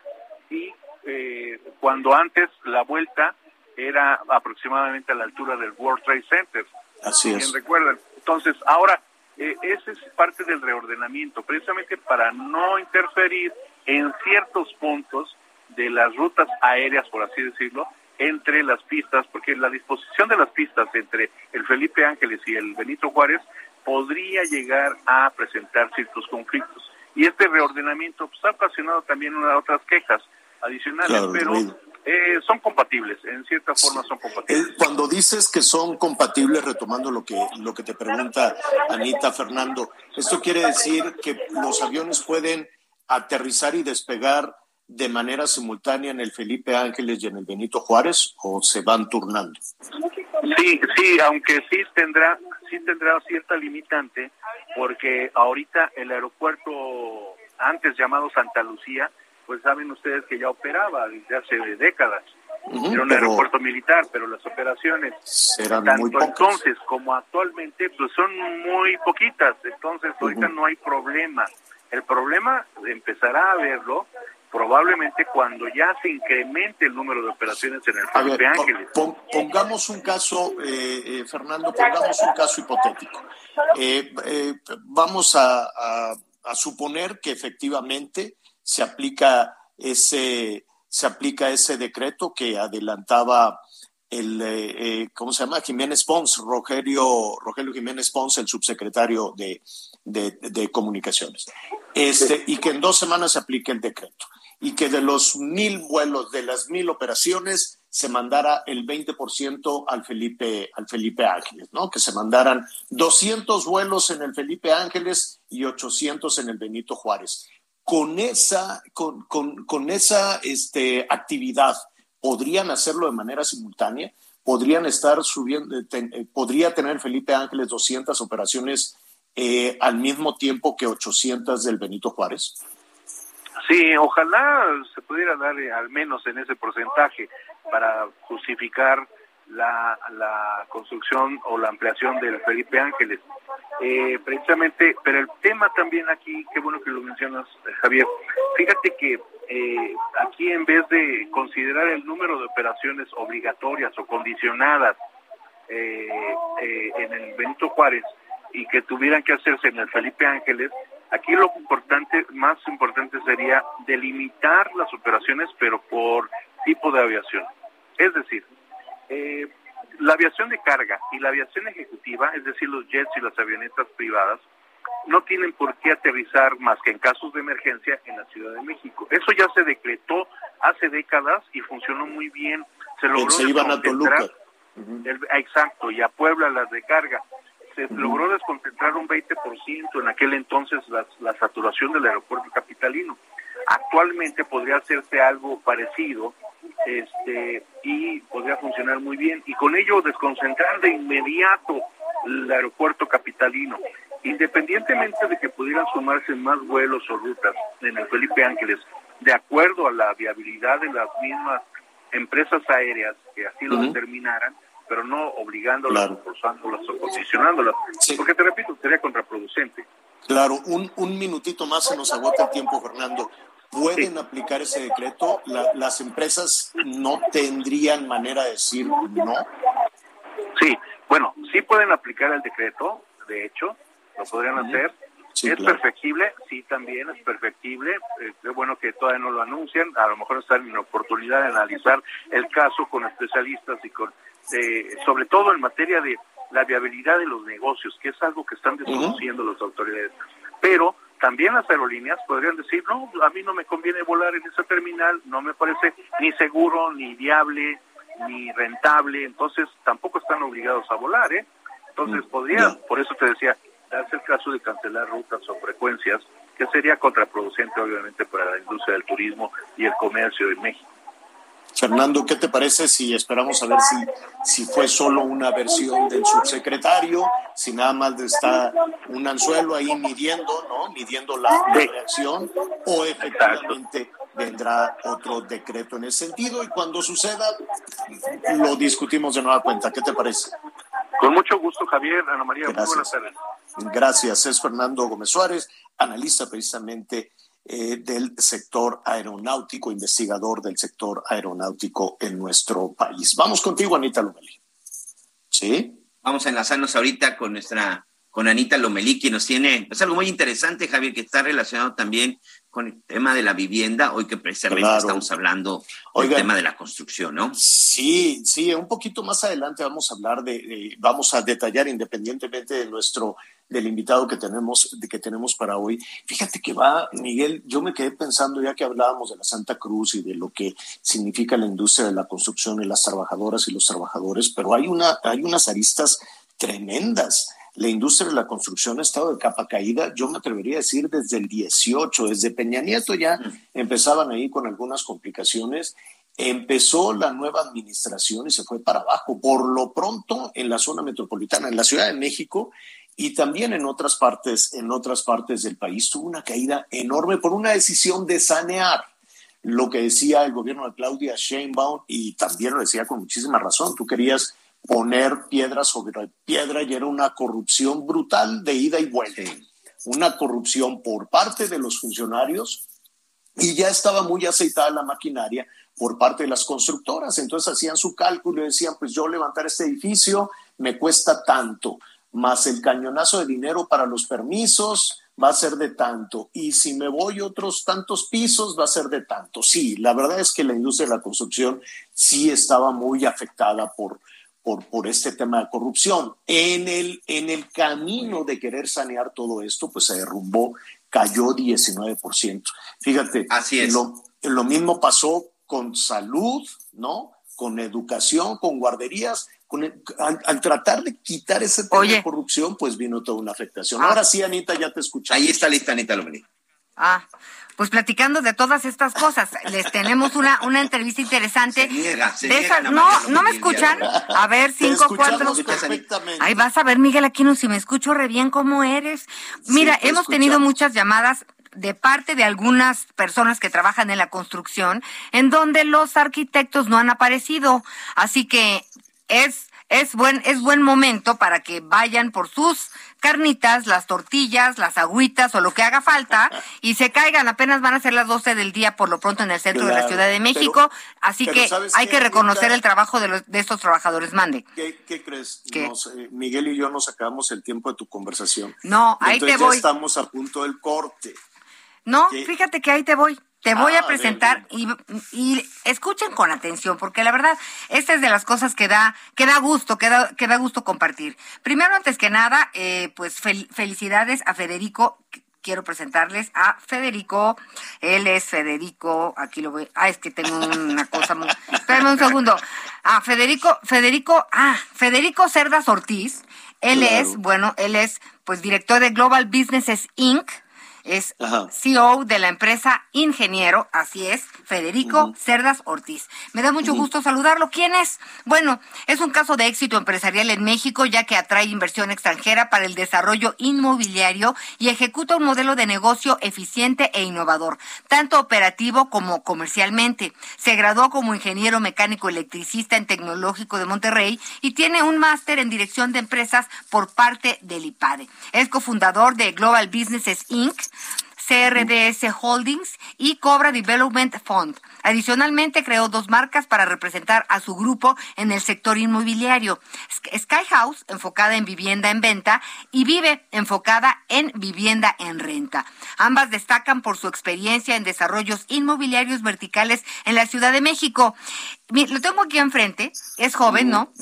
y eh, cuando antes la vuelta era aproximadamente a la altura del World Trade Center. Así es. recuerdan. Entonces, ahora, eh, ese es parte del reordenamiento, precisamente para no interferir en ciertos puntos de las rutas aéreas, por así decirlo, entre las pistas, porque la disposición de las pistas entre el Felipe Ángeles y el Benito Juárez podría llegar a presentar ciertos conflictos. Y este reordenamiento pues, ha ocasionado también unas otras quejas adicionales, pero eh, son compatibles, en cierta forma son compatibles. Eh, cuando dices que son compatibles, retomando lo que, lo que te pregunta Anita Fernando, ¿esto quiere decir que los aviones pueden aterrizar y despegar de manera simultánea en el Felipe Ángeles y en el Benito Juárez o se van turnando? Sí, sí, aunque sí tendrá sí tendrá cierta limitante porque ahorita el aeropuerto antes llamado Santa Lucía, pues saben ustedes que ya operaba desde hace décadas. Era un aeropuerto militar, pero las operaciones tanto muy entonces como actualmente pues son muy poquitas, entonces ahorita no hay problema. El problema empezará a verlo probablemente cuando ya se incremente el número de operaciones en el Felipe Ángeles. pongamos un caso, eh, eh, Fernando, pongamos un caso hipotético. Eh, vamos a, suponer que efectivamente se aplica ese se aplica ese decreto que adelantaba el ¿cómo se llama? Jiménez Pons, Rogelio Rogelio Jiménez Pons, el subsecretario de, de, comunicaciones. Este, y que en dos semanas se aplique el decreto y que de los mil vuelos, de las mil operaciones, se mandara el 20% al Felipe, al Felipe Ángeles, ¿no? Que se mandaran 200 vuelos en el Felipe Ángeles y 800 en el Benito Juárez. Con esa, con, con, con esa este, actividad, ¿podrían hacerlo de manera simultánea? ¿Podrían estar subiendo, eh, podría tener Felipe Ángeles 200 operaciones eh, al mismo tiempo que 800 del Benito Juárez? Sí, ojalá se pudiera dar eh, al menos en ese porcentaje para justificar la, la construcción o la ampliación del Felipe Ángeles. Eh, precisamente, pero el tema también aquí, qué bueno que lo mencionas, eh, Javier, fíjate que aquí en vez de considerar el número de operaciones obligatorias o condicionadas en el Benito Juárez y que tuvieran que hacerse en el Felipe Ángeles, Aquí lo importante, más sería delimitar las operaciones, pero por tipo de aviación. Es decir, eh, la aviación de carga y la aviación ejecutiva, es decir, los jets y las avionetas privadas, no tienen por qué aterrizar más que en casos de emergencia en la Ciudad de México. Eso ya se decretó hace décadas y funcionó muy bien. Se logró se iban a Toluca. exacto, y a Puebla las de carga se logró desconcentrar un 20% en aquel entonces la, la saturación del aeropuerto capitalino. Actualmente podría hacerse algo parecido este, y podría funcionar muy bien y con ello desconcentrar de inmediato el aeropuerto capitalino. Independientemente de que pudieran sumarse más vuelos o rutas en el Felipe Ángeles, de acuerdo a la viabilidad de las mismas empresas aéreas que así lo determinaran, pero no obligándolas, forzándolas o condicionándolas. Porque te repito, sería contraproducente. Claro, un, un minutito más se nos agota el tiempo, Fernando. ¿Pueden aplicar ese decreto? ¿Las empresas no tendrían manera de decir no? Sí, bueno, sí pueden aplicar el decreto, de hecho, lo podrían hacer, ¿Es perfectible? Sí, también es perfectible. Eh, es bueno que todavía no lo anuncian. A lo mejor están en oportunidad de analizar el caso con especialistas y con, eh, sobre todo en materia de la viabilidad de los negocios, que es algo que están desconociendo las autoridades. Pero también las aerolíneas podrían decir, no, a mí no me conviene volar en esa terminal, no me parece ni seguro, ni viable, ni rentable, entonces tampoco están obligados a volar, ¿eh? Entonces mm, podrían, por eso te decía, darse el caso de cancelar rutas o frecuencias, que sería contraproducente obviamente para la industria del turismo y el comercio en México. Fernando, ¿qué te parece si esperamos a ver si, si fue solo una versión del subsecretario, si nada más está un anzuelo ahí midiendo, ¿no? Midiendo la, reacción, o efectivamente vendrá otro decreto en ese sentido y cuando suceda lo discutimos de nueva cuenta. ¿Qué te parece? Con mucho gusto, Javier, Ana María, muy buenas tardes. Gracias. Es Fernando Gómez Suárez, analista precisamente eh, del sector aeronáutico, investigador del sector aeronáutico en nuestro país. Vamos contigo, Anita Lomeli. ¿Sí? Vamos a enlazarnos ahorita con nuestra, con Anita Lomeli, que nos tiene, es algo muy interesante, Javier, que está relacionado también con el tema de la vivienda, hoy que precisamente estamos hablando del tema de la construcción, ¿no? Sí, sí, un poquito más adelante vamos a hablar de, vamos a detallar independientemente de nuestro, del invitado que tenemos, de que tenemos para hoy. Fíjate que va, Miguel, yo me quedé pensando ya que hablábamos de la Santa Cruz y de lo que significa la industria de la construcción y las trabajadoras y los trabajadores, pero hay una, hay unas aristas tremendas la industria de la construcción ha estado de capa caída, yo me atrevería a decir desde el 18, desde Peña Nieto ya empezaban ahí con algunas complicaciones. Empezó la nueva administración y se fue para abajo. Por lo pronto, en la zona metropolitana, en la Ciudad de México y también en otras partes, en otras partes del país, tuvo una caída enorme por una decisión de sanear lo que decía el gobierno de Claudia Sheinbaum y también lo decía con muchísima razón. Tú querías poner piedra sobre piedra y era una corrupción brutal de ida y vuelta. Una corrupción por parte de los funcionarios y ya estaba muy aceitada la maquinaria por parte de las constructoras. Entonces hacían su cálculo y decían, pues yo levantar este edificio me cuesta tanto, más el cañonazo de dinero para los permisos va a ser de tanto. Y si me voy otros tantos pisos, va a ser de tanto. Sí, la verdad es que la industria de la construcción sí estaba muy afectada por, por, por este tema de corrupción. En el, en el camino de querer sanear todo esto, pues se derrumbó, cayó 19%. Fíjate, Así es. Lo, lo mismo pasó con salud, ¿no? Con educación, con guarderías. Con al, tratar de quitar ese tema de corrupción, pues vino toda una afectación. Ah. Ahora sí, Anita, ya te escuchamos. Ahí está lista, Anita Lomeli. Ah, pues platicando de todas estas cosas. Les tenemos una, una entrevista interesante. no, no me escuchan. A ver, cinco, cuatro. Ahí vas a ver, Miguel aquí no si me escucho re bien cómo eres. Mira, hemos tenido muchas llamadas de parte de algunas personas que trabajan en la construcción, en donde los arquitectos no han aparecido. Así que es es buen, es buen momento para que vayan por sus carnitas, las tortillas, las agüitas o lo que haga falta y se caigan. Apenas van a ser las 12 del día por lo pronto en el centro de la Ciudad de México. así que hay que reconocer el trabajo de, los, de estos trabajadores. Mande. ¿Qué, crees? Eh, Miguel y yo nos sacamos el tiempo de tu conversación. No, ahí te voy. estamos a punto del corte. No, fíjate que ahí te voy. Te voy a ah, presentar y, escuchen con atención, porque la verdad, esta es de las cosas que da, que da gusto, que da, que da gusto compartir. Primero, antes que nada, eh, pues felicidades a Federico. Quiero presentarles a Federico. Él es Federico. Aquí lo voy. Ah, es que tengo una cosa muy. Espérame un segundo. Ah, Federico, Federico, ah, Federico Cerdas Ortiz. Él es, bueno, él es, pues, director de Global Businesses Inc es CEO de la empresa Ingeniero, así es, Federico Cerdas Ortiz. Me da mucho gusto saludarlo. ¿Quién es? Bueno, es un caso de éxito empresarial en México, ya que atrae inversión extranjera para el desarrollo inmobiliario y ejecuta un modelo de negocio eficiente e innovador, tanto operativo como comercialmente. Se graduó como ingeniero mecánico electricista en Tecnológico de Monterrey y tiene un máster en dirección de empresas por parte del IPADE. Es cofundador de Global Businesses Inc CRDS Holdings y Cobra Development Fund. Adicionalmente, creó dos marcas para representar a su grupo en el sector inmobiliario. Sky House, enfocada en vivienda en venta, y Vive, enfocada en vivienda en renta. Ambas destacan por su experiencia en desarrollos inmobiliarios verticales en la Ciudad de México. Lo tengo aquí enfrente, es joven, ¿no?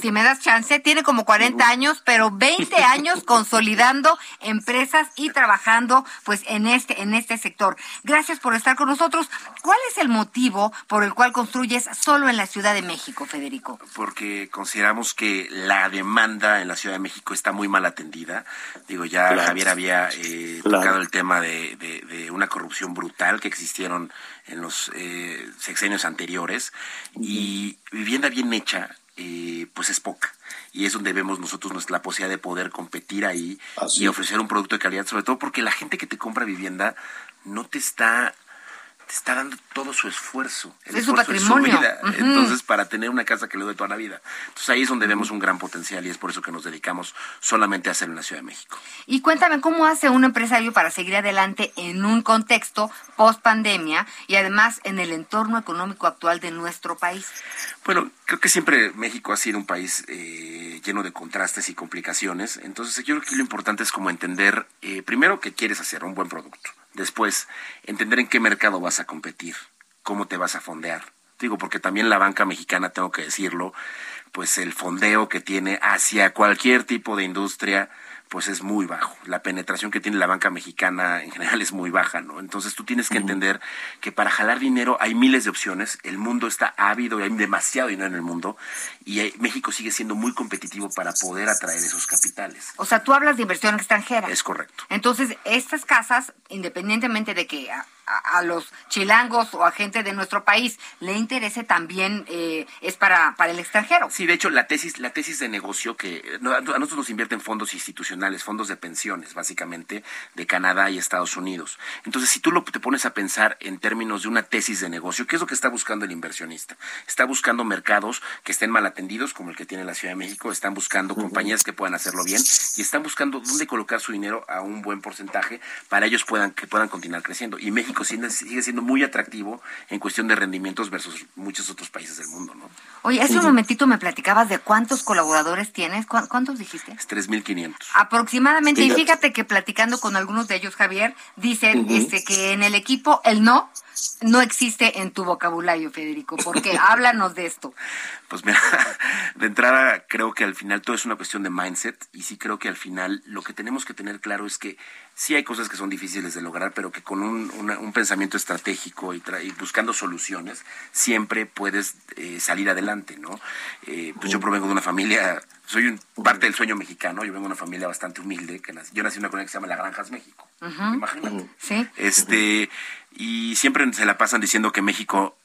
Si me das chance, tiene como 40 años, pero 20 años consolidando empresas y trabajando pues en este en este sector. Gracias por estar con nosotros. ¿Cuál es el motivo por el cual construyes solo en la Ciudad de México, Federico? Porque consideramos que la demanda en la Ciudad de México está muy mal atendida. Digo, ya Javier había eh, tocado el tema de, de una corrupción brutal que existieron en los eh, sexenios anteriores y vivienda bien hecha eh, pues es poca y es donde vemos nosotros nuestra posibilidad de poder competir ahí y ofrecer un producto de calidad sobre todo porque la gente que te compra vivienda no te está está dando todo su esfuerzo. es su patrimonio. Entonces, para tener una casa que le dé toda la vida. Entonces, ahí es donde vemos un gran potencial y es por eso que nos dedicamos solamente a hacerlo en la Ciudad de México. Y cuéntame, ¿cómo hace un empresario para seguir adelante en un contexto post pandemia y además en el entorno económico actual de nuestro país? Bueno, creo que siempre México ha sido un país eh, lleno de contrastes y complicaciones. Entonces, yo creo que lo importante es como entender, eh, primero, que quieres hacer un buen producto Después, entender en qué mercado vas a competir, cómo te vas a fondear. Digo, porque también la banca mexicana, tengo que decirlo, pues el fondeo que tiene hacia cualquier tipo de industria, pues es muy bajo. La penetración que tiene la banca mexicana en general es muy baja, ¿no? Entonces tú tienes que entender que para jalar dinero hay miles de opciones, el mundo está ávido y hay demasiado dinero en el mundo y México sigue siendo muy competitivo para poder atraer esos capitales. O sea, tú hablas de inversión extranjera. Es correcto. Entonces, estas casas, independientemente de que a, los chilangos o a gente de nuestro país le interese también eh, es para, para el extranjero. Sí, de hecho la tesis la tesis de negocio que a nosotros nos invierten fondos institucionales, fondos de pensiones básicamente de Canadá y Estados Unidos. Entonces, si tú lo, te pones a pensar en términos de una tesis de negocio, ¿qué es lo que está buscando el inversionista? Está buscando mercados que estén mal atendidos como el que tiene la Ciudad de México, están buscando compañías que puedan hacerlo bien y están buscando dónde colocar su dinero a un buen porcentaje para ellos puedan que puedan continuar creciendo. Y México sigue siendo muy atractivo en cuestión de rendimientos versus muchos otros países del mundo, ¿no? Oye, hace un momentito me platicabas de cuántos colaboradores tienes. ¿Cuántos dijiste? 3.500. Aproximadamente. Y fíjate que platicando con algunos de ellos, Javier, dicen este, que en el equipo el no no existe en tu vocabulario, Federico. porque Háblanos de esto. Pues mira, de entrada creo que al final todo es una cuestión de mindset y sí creo que al final lo que tenemos que tener claro es que sí hay cosas que son difíciles de lograr, pero que con un, pensamiento estratégico y, buscando soluciones siempre puedes eh, salir adelante, ¿no? Eh, pues yo provengo de una familia, soy parte del sueño mexicano, yo vengo de una familia bastante humilde, que yo nací en una colonia que se llama La Granjas México, imagínate. Sí. Este, y siempre se la pasan diciendo que México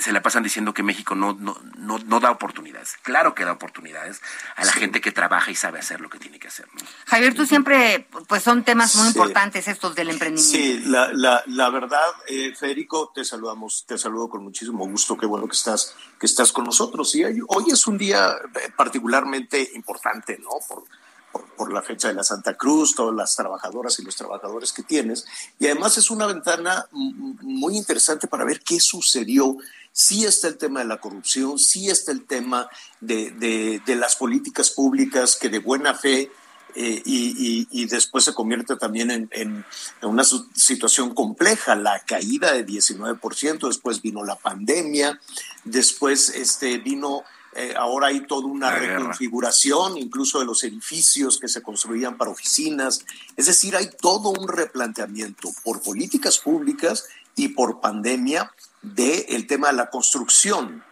se la pasan diciendo que México no, no, no, da oportunidades. Claro que da oportunidades a la gente que trabaja y sabe hacer lo que tiene que hacer. Javier, tú siempre, pues son temas muy importantes estos del emprendimiento. Sí, la, la, la verdad, eh, Federico, te saludamos, te saludo con muchísimo gusto. Qué bueno que estás, que estás con nosotros. Y hoy es un día eh, particularmente importante, ¿no? Por, por, la fecha de la Santa Cruz, todas las trabajadoras y los trabajadores que tienes. Y además es una ventana muy interesante para ver qué sucedió. Sí está el tema de la corrupción, sí está el tema de, de, las políticas públicas que de buena fe eh, y, después se convierte también en, en, una situación compleja, la caída de 19%, después vino la pandemia, después este, vino eh, ahora hay toda una reconfiguración, incluso de los edificios que se construían para oficinas. Es decir, hay todo un replanteamiento por políticas públicas y por pandemia del tema de la construcción.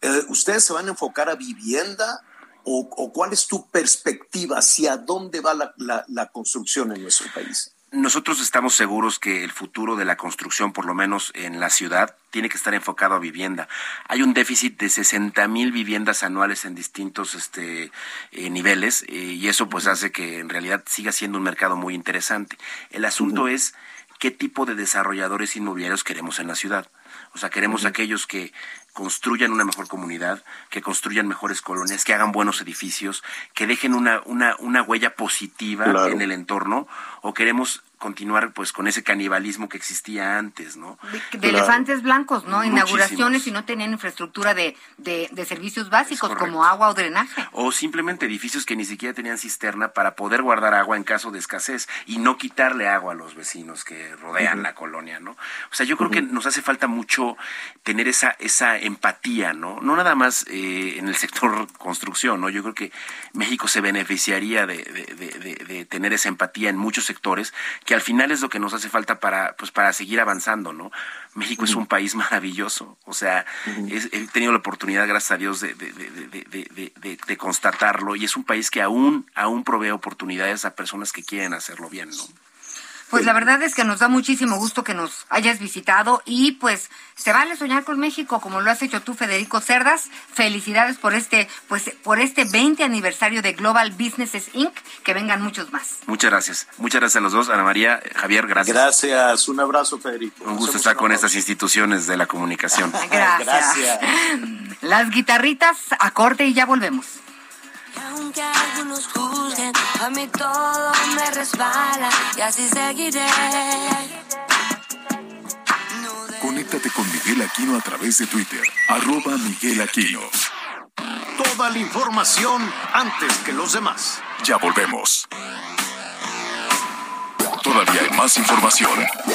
Eh, ¿Ustedes se van a enfocar a vivienda o, cuál es tu perspectiva hacia dónde va la construcción en nuestro país? Nosotros estamos seguros que el futuro de la construcción, por lo menos en la ciudad, tiene que estar enfocado a vivienda. Hay un déficit de 60 mil viviendas anuales en distintos este, eh, niveles eh, y eso pues hace que en realidad siga siendo un mercado muy interesante. El asunto es qué tipo de desarrolladores inmobiliarios queremos en la ciudad. O sea, queremos aquellos que construyan una mejor comunidad, que construyan mejores colonias, que hagan buenos edificios, que dejen una, una, una huella positiva en el entorno, o queremos continuar pues con ese canibalismo que existía antes, ¿no? De, elefantes blancos, ¿no? Inauguraciones y no tenían infraestructura de, de, servicios básicos como agua o drenaje. O simplemente edificios que ni siquiera tenían cisterna para poder guardar agua en caso de escasez y no quitarle agua a los vecinos que rodean la colonia, ¿no? O sea, yo creo que nos hace falta mucho tener esa, esa empatía, ¿no? No nada más eh, en el sector construcción, ¿no? Yo creo que México se beneficiaría de, de, tener esa empatía en muchos sectores, que al final es lo que nos hace falta para, pues, para seguir avanzando, ¿no? México es un país maravilloso, o sea, he tenido la oportunidad, gracias a Dios, de, de, constatarlo, y es un país que aún, aún provee oportunidades a personas que quieren hacerlo bien, ¿no? Pues la verdad es que nos da muchísimo gusto que nos hayas visitado y pues se vale soñar con México como lo has hecho tú Federico Cerdas. Felicidades por este pues por este 20 aniversario de Global Businesses Inc. Que vengan muchos más. Muchas gracias. Muchas gracias a los dos. Ana María, Javier, gracias. Gracias. Un abrazo Federico. Un gusto estar con estas instituciones de la comunicación. gracias. gracias. Las guitarritas a corte y ya volvemos aunque algunos juzguen, a mí todo me resbala y así seguiré. Conéctate con Miguel Aquino a través de Twitter, arroba Miguel Aquino. Toda la información antes que los demás. Ya volvemos. Todavía hay más información.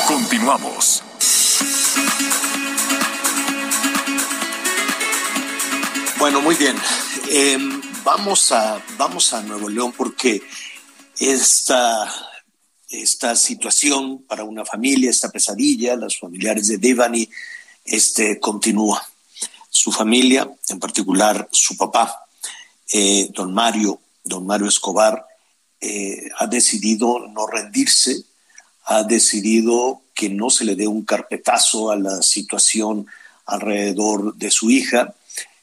Continuamos. Bueno, muy bien. Eh, vamos a, vamos a Nuevo León porque esta, esta situación para una familia, esta pesadilla, los familiares de Devani, este, continúa. Su familia, en particular su papá, eh, don Mario, don Mario Escobar, eh, ha decidido no rendirse, ha decidido que no se le dé un carpetazo a la situación alrededor de su hija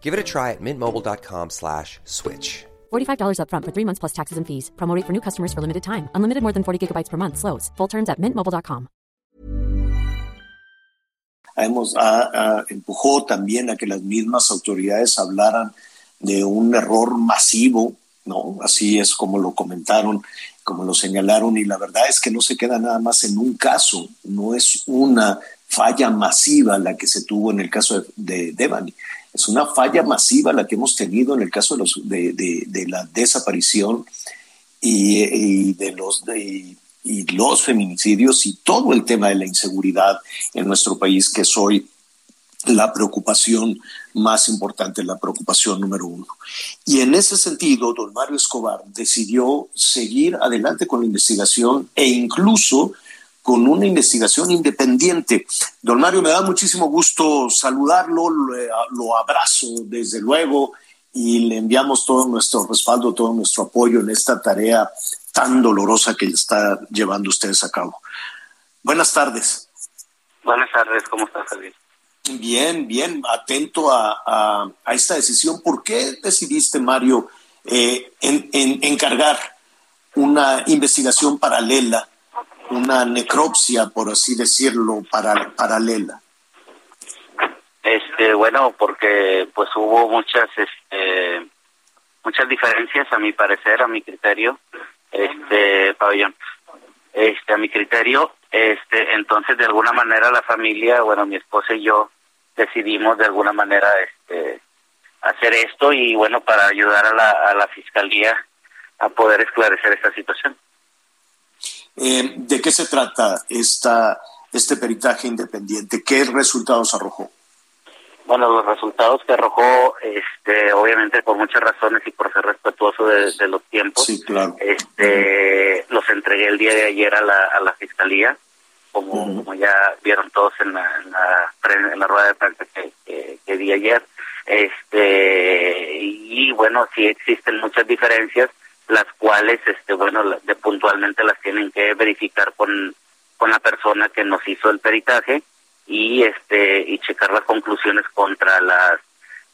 Give it a try at mintmobile.com slash switch. $45 upfront for three months plus taxes and fees. Promote for new customers for limited time. Unlimited more than 40 gigabytes per month. Slows. Full terms at mintmobile.com. Hemos, a, a, empujó también a que las mismas autoridades hablaran de un error masivo, ¿no? Así es como lo comentaron, como lo señalaron, y la verdad es que no se queda nada más en un caso, no es una falla masiva la que se tuvo en el caso de, de Devani es una falla masiva la que hemos tenido en el caso de, los, de, la desaparición y, de los, y los feminicidios y todo el tema de la inseguridad en nuestro país, que es hoy la preocupación más importante, la preocupación número uno. Y en ese sentido, don Mario Escobar decidió seguir adelante con la investigación e incluso con una investigación independiente. Don Mario, me da muchísimo gusto saludarlo, lo abrazo desde luego y le enviamos todo nuestro respaldo, todo nuestro apoyo en esta tarea tan dolorosa que está llevando ustedes a cabo. Buenas tardes. Buenas tardes, ¿cómo estás, Javier? Bien, bien, atento a, esta decisión. ¿Por qué decidiste, Mario, eh, en, encargar una investigación paralela una necropsia, por así decirlo, para, paralela? Este, bueno, porque pues hubo muchas, este, muchas diferencias a mi parecer, a mi criterio, este, pabellón, este, a mi criterio, este, entonces de alguna manera la familia, bueno, mi esposa y yo decidimos de alguna manera, este, hacer esto y bueno, para ayudar a la, a la fiscalía a poder esclarecer esta situación. Eh, ¿De qué se trata esta, este peritaje independiente? ¿Qué resultados arrojó? Bueno, los resultados que arrojó, este, obviamente por muchas razones y por ser respetuoso de, los tiempos, sí, claro. este, los entregué el día de ayer a la, a la fiscalía, como, como ya vieron todos en la, en la, rueda de prensa que, que, di ayer. Este, y bueno, sí existen muchas diferencias las cuales este bueno de puntualmente las tienen que verificar con con la persona que nos hizo el peritaje y este y checar las conclusiones contra las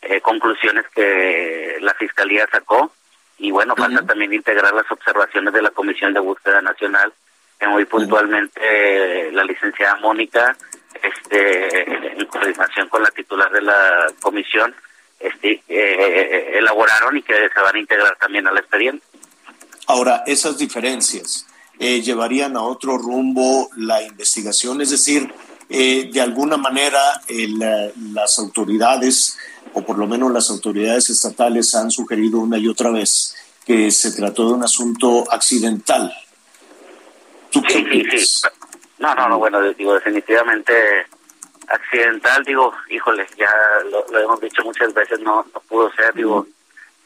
eh, conclusiones que la fiscalía sacó. Y bueno falta también integrar las observaciones de la comisión de búsqueda nacional que muy puntualmente la licenciada Mónica este en coordinación con la titular de la comisión este eh, elaboraron y que se van a integrar también al expediente ahora esas diferencias eh, llevarían a otro rumbo la investigación, es decir, eh, de alguna manera las autoridades, o por lo menos las autoridades estatales, han sugerido una y otra vez que se trató de un asunto accidental. ¿Tú qué sí, No, no, no, bueno, digo, definitivamente accidental, digo, híjole, ya lo, hemos dicho muchas veces, no, no pudo ser, digo,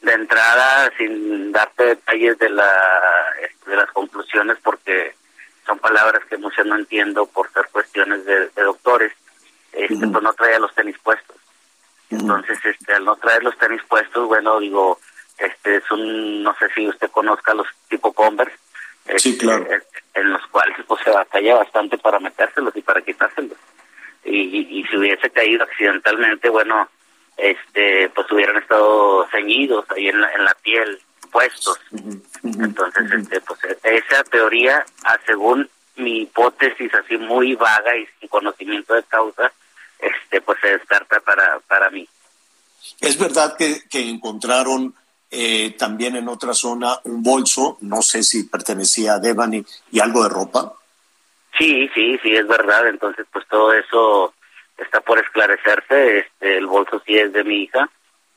de entrada, sin darte detalles de, la, de las conclusiones, porque son palabras que muchas no entiendo por ser cuestiones de, doctores, este, pues no traía los tenis puestos. Entonces, este, al no traer los tenis puestos, bueno, digo, este es un, no sé si usted conozca los tipo Converse, sí, este, claro. en los cuales pues se batalla bastante para metérselos y para quitárselos. Y, y si hubiese caído accidentalmente, bueno, este pues hubieran estado ceñidos ahí en la, en la piel puestos. Entonces este pues esa teoría según mi hipótesis así muy vaga y sin conocimiento de causa este pues se descarta para para mí. Es verdad que, que encontraron eh, también en otra zona un bolso no sé si pertenecía a Devani y algo de ropa. Sí sí sí es verdad. Entonces pues todo eso está por esclarecerse, este, el bolso sí es de mi hija,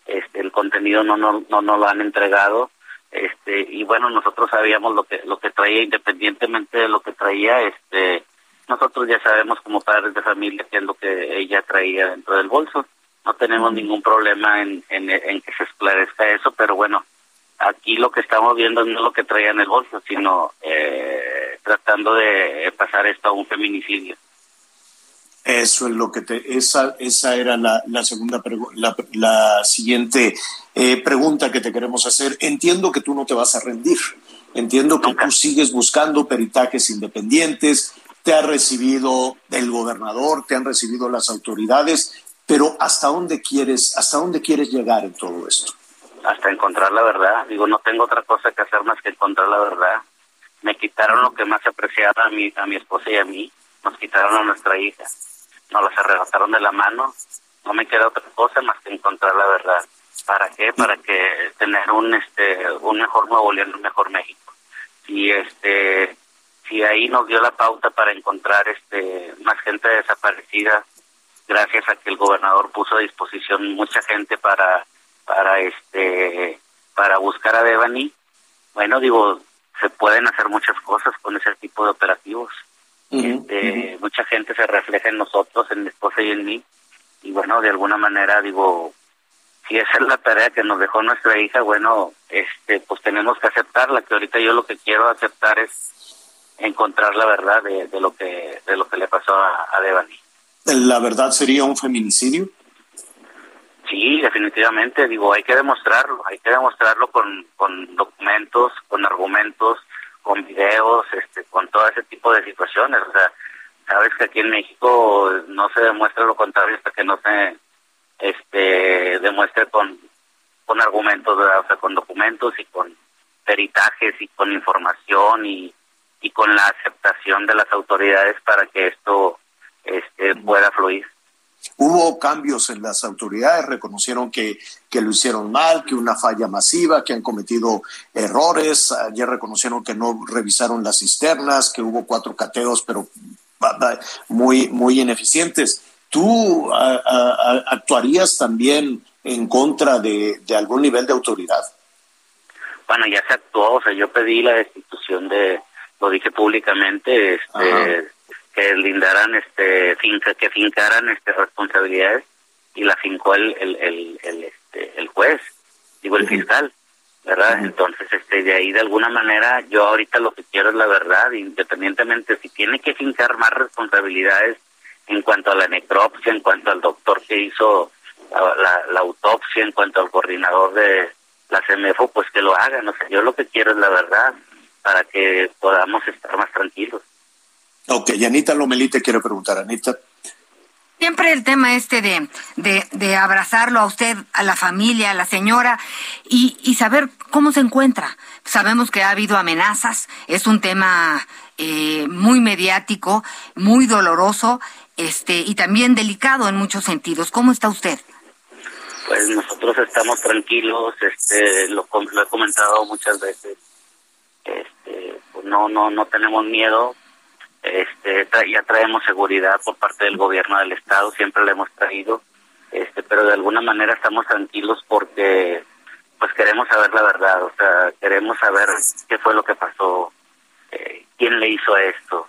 este, el contenido no no no no lo han entregado, este, y bueno nosotros sabíamos lo que lo que traía independientemente de lo que traía, este, nosotros ya sabemos como padres de familia qué es lo que ella traía dentro del bolso, no tenemos ningún problema en, en, en que se esclarezca eso, pero bueno, aquí lo que estamos viendo no es lo que traía en el bolso, sino eh, tratando de pasar esto a un feminicidio. Eso es lo que te, esa, esa era la, la segunda la, la siguiente eh, pregunta que te queremos hacer. Entiendo que tú no te vas a rendir. Entiendo que tú sigues buscando peritajes independientes. Te ha recibido el gobernador, te han recibido las autoridades, pero ¿hasta dónde quieres, hasta dónde quieres llegar en todo esto? Hasta encontrar la verdad. Digo, no tengo otra cosa que hacer más que encontrar la verdad. Me quitaron lo que más apreciaba a mi, a mi esposa y a mí. Nos quitaron a nuestra hija nos las arrebataron de la mano. No me queda otra cosa más que encontrar la verdad. ¿Para qué? Para que tener un este un mejor Nuevo León, un mejor México. Y este si ahí nos dio la pauta para encontrar este más gente desaparecida gracias a que el gobernador puso a disposición mucha gente para para este para buscar a Devani bueno digo se pueden hacer muchas cosas con ese tipo de operativos este, mucha gente se refleja en nosotros, en mi esposa y en mí. Y bueno, de alguna manera digo, si esa es la tarea que nos dejó nuestra hija, bueno, este, pues tenemos que aceptarla, que ahorita yo lo que quiero aceptar es encontrar la verdad de, de lo que de lo que le pasó a, a Devani. ¿La verdad sería un feminicidio? Sí, definitivamente, digo, hay que demostrarlo, hay que demostrarlo con, con documentos, con argumentos, con videos, este, con todo ese tipo de situaciones. O sea, sabes que aquí en México no se demuestra lo contrario hasta que no se este demuestre con, con argumentos, o sea, con documentos y con peritajes y con información y, y con la aceptación de las autoridades para que esto este, pueda fluir. Hubo cambios en las autoridades, reconocieron que, que lo hicieron mal, que una falla masiva, que han cometido errores. Ayer reconocieron que no revisaron las cisternas, que hubo cuatro cateos, pero muy, muy ineficientes. ¿Tú actuarías también en contra de, de algún nivel de autoridad? Bueno, ya se actuó, o sea, yo pedí la destitución de, lo dije públicamente, este, que lindaran este finca que fincaran este responsabilidades y la fincó el el, el, el este el juez digo el fiscal verdad entonces este de ahí de alguna manera yo ahorita lo que quiero es la verdad independientemente si tiene que fincar más responsabilidades en cuanto a la necropsia en cuanto al doctor que hizo la, la, autopsia en cuanto al coordinador de la CMFO pues que lo hagan o sea yo lo que quiero es la verdad para que podamos estar más tranquilos Ok, Anita Lomelite quiere preguntar, Anita. Siempre el tema este de, de, de, abrazarlo a usted, a la familia, a la señora y, y, saber cómo se encuentra. Sabemos que ha habido amenazas, es un tema eh, muy mediático, muy doloroso este, y también delicado en muchos sentidos. ¿Cómo está usted? Pues nosotros estamos tranquilos, este, lo, lo he comentado muchas veces. Este, pues no, no, no tenemos miedo, este ya traemos seguridad por parte del gobierno del estado siempre le hemos traído este pero de alguna manera estamos tranquilos porque pues queremos saber la verdad o sea queremos saber qué fue lo que pasó eh, quién le hizo esto.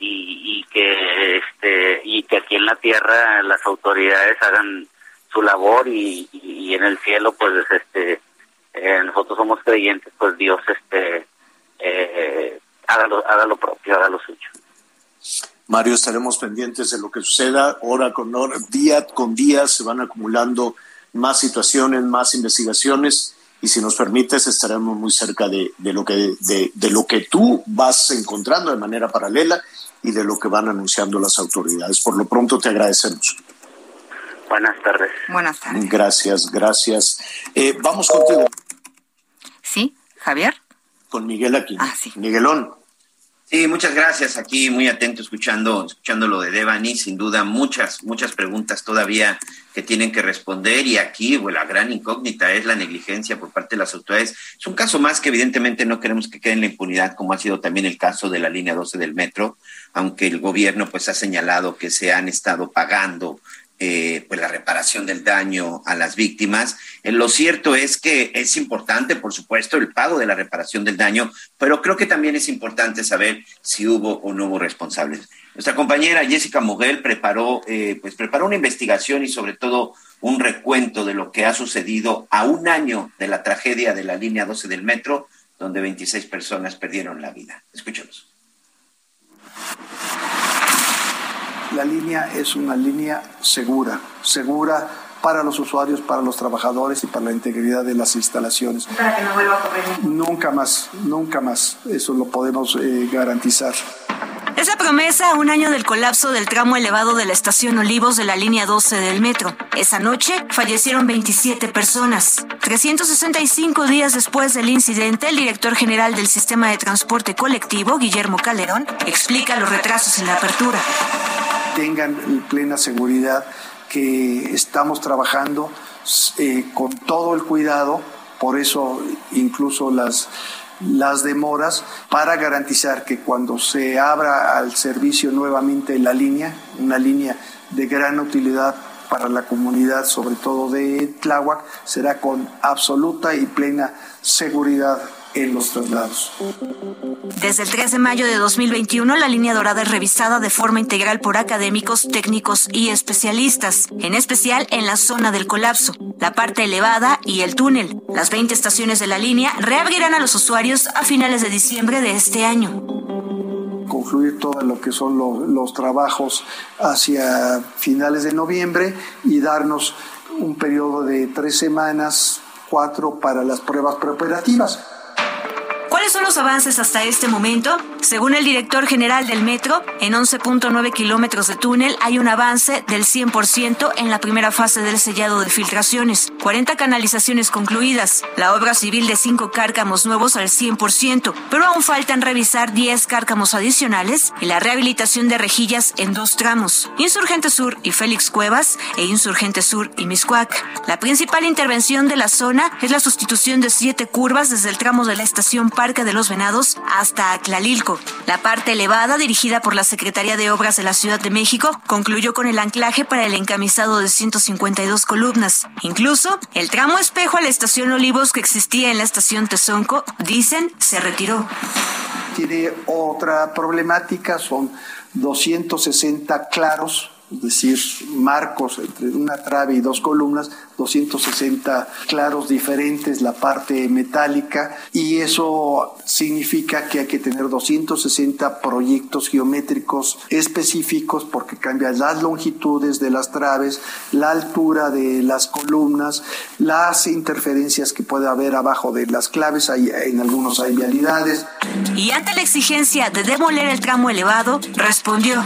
Y, y que este y que aquí en la tierra las autoridades hagan su labor y, y en el cielo pues este eh, nosotros somos creyentes pues Dios este eh, haga lo, haga lo propio, haga lo suyo. Mario, estaremos pendientes de lo que suceda hora con hora, día con día, se van acumulando más situaciones, más investigaciones y si nos permites estaremos muy cerca de, de lo que de, de, lo que tú vas encontrando de manera paralela y de lo que van anunciando las autoridades. Por lo pronto te agradecemos. Buenas tardes. Buenas tardes. Gracias, gracias. Eh, vamos contigo. Sí, Javier. Con Miguel aquí. Ah, sí. Miguelón. Sí, muchas gracias. Aquí muy atento escuchando, escuchando lo de Devani. Sin duda, muchas, muchas preguntas todavía que tienen que responder. Y aquí, la gran incógnita es la negligencia por parte de las autoridades. Es un caso más que evidentemente no queremos que quede en la impunidad, como ha sido también el caso de la línea 12 del metro, aunque el gobierno pues ha señalado que se han estado pagando eh, pues la reparación del daño a las víctimas. Eh, lo cierto es que es importante, por supuesto, el pago de la reparación del daño, pero creo que también es importante saber si hubo o no hubo responsables. Nuestra compañera Jessica Moguel preparó, eh, pues preparó una investigación y sobre todo un recuento de lo que ha sucedido a un año de la tragedia de la línea 12 del metro, donde 26 personas perdieron la vida. Escuchemos. La línea es una línea segura, segura para los usuarios, para los trabajadores y para la integridad de las instalaciones. Para que no vuelva a ocurrir. Nunca más, nunca más. Eso lo podemos eh, garantizar. Esa promesa a un año del colapso del tramo elevado de la estación Olivos de la línea 12 del metro. Esa noche fallecieron 27 personas. 365 días después del incidente, el director general del sistema de transporte colectivo, Guillermo Calderón, explica los retrasos en la apertura tengan plena seguridad que estamos trabajando eh, con todo el cuidado, por eso incluso las, las demoras, para garantizar que cuando se abra al servicio nuevamente la línea, una línea de gran utilidad para la comunidad, sobre todo de Tláhuac, será con absoluta y plena seguridad en los traslados. Desde el 3 de mayo de 2021, la línea dorada es revisada de forma integral por académicos, técnicos y especialistas, en especial en la zona del colapso, la parte elevada y el túnel. Las 20 estaciones de la línea reabrirán a los usuarios a finales de diciembre de este año concluir todo lo que son los, los trabajos hacia finales de noviembre y darnos un periodo de tres semanas, cuatro para las pruebas preoperativas. ¿Cuáles son los avances hasta este momento? Según el director general del metro, en 11.9 kilómetros de túnel hay un avance del 100% en la primera fase del sellado de filtraciones, 40 canalizaciones concluidas, la obra civil de 5 cárcamos nuevos al 100%, pero aún faltan revisar 10 cárcamos adicionales y la rehabilitación de rejillas en dos tramos, Insurgente Sur y Félix Cuevas e Insurgente Sur y Miscuac. La principal intervención de la zona es la sustitución de siete curvas desde el tramo de la estación Parque de los Venados hasta Aclalilco. La parte elevada, dirigida por la Secretaría de Obras de la Ciudad de México, concluyó con el anclaje para el encamisado de 152 columnas. Incluso, el tramo espejo a la estación Olivos que existía en la estación Tezonco, dicen, se retiró. Tiene otra problemática, son 260 claros es decir, marcos entre una trave y dos columnas, 260 claros diferentes, la parte metálica, y eso significa que hay que tener 260 proyectos geométricos específicos porque cambian las longitudes de las traves, la altura de las columnas, las interferencias que puede haber abajo de las claves, hay, en algunos hay vialidades. Y ante la exigencia de demoler el tramo elevado, respondió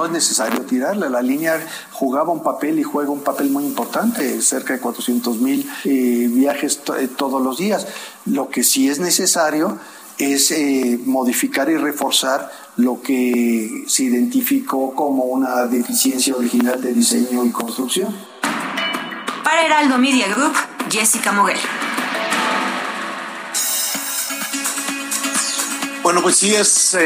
no es necesario tirarla. La línea jugaba un papel y juega un papel muy importante, cerca de 400 mil eh, viajes eh, todos los días. Lo que sí es necesario es eh, modificar y reforzar lo que se identificó como una deficiencia original de diseño y construcción. Para Heraldo Media Group, Jessica Moguel. Bueno, pues sí es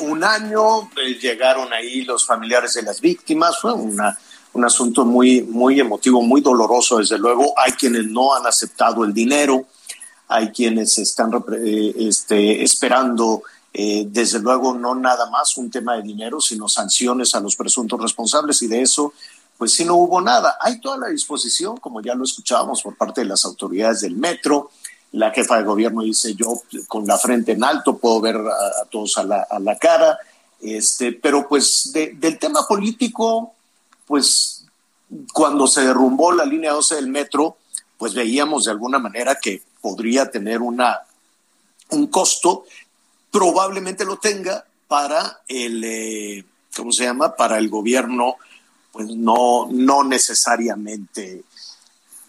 un año, eh, llegaron ahí los familiares de las víctimas, fue una, un asunto muy, muy emotivo, muy doloroso, desde luego. Hay quienes no han aceptado el dinero, hay quienes están eh, este, esperando, eh, desde luego, no nada más un tema de dinero, sino sanciones a los presuntos responsables, y de eso, pues sí no hubo nada. Hay toda la disposición, como ya lo escuchábamos por parte de las autoridades del metro, la jefa de gobierno dice yo con la frente en alto puedo ver a, todos a la, a la, cara, este, pero pues del tema político, pues cuando se derrumbó la línea 12 del metro, pues veíamos de alguna manera que podría tener una, un costo, probablemente lo tenga para el, eh, ¿cómo se llama? Para el gobierno, pues no, no necesariamente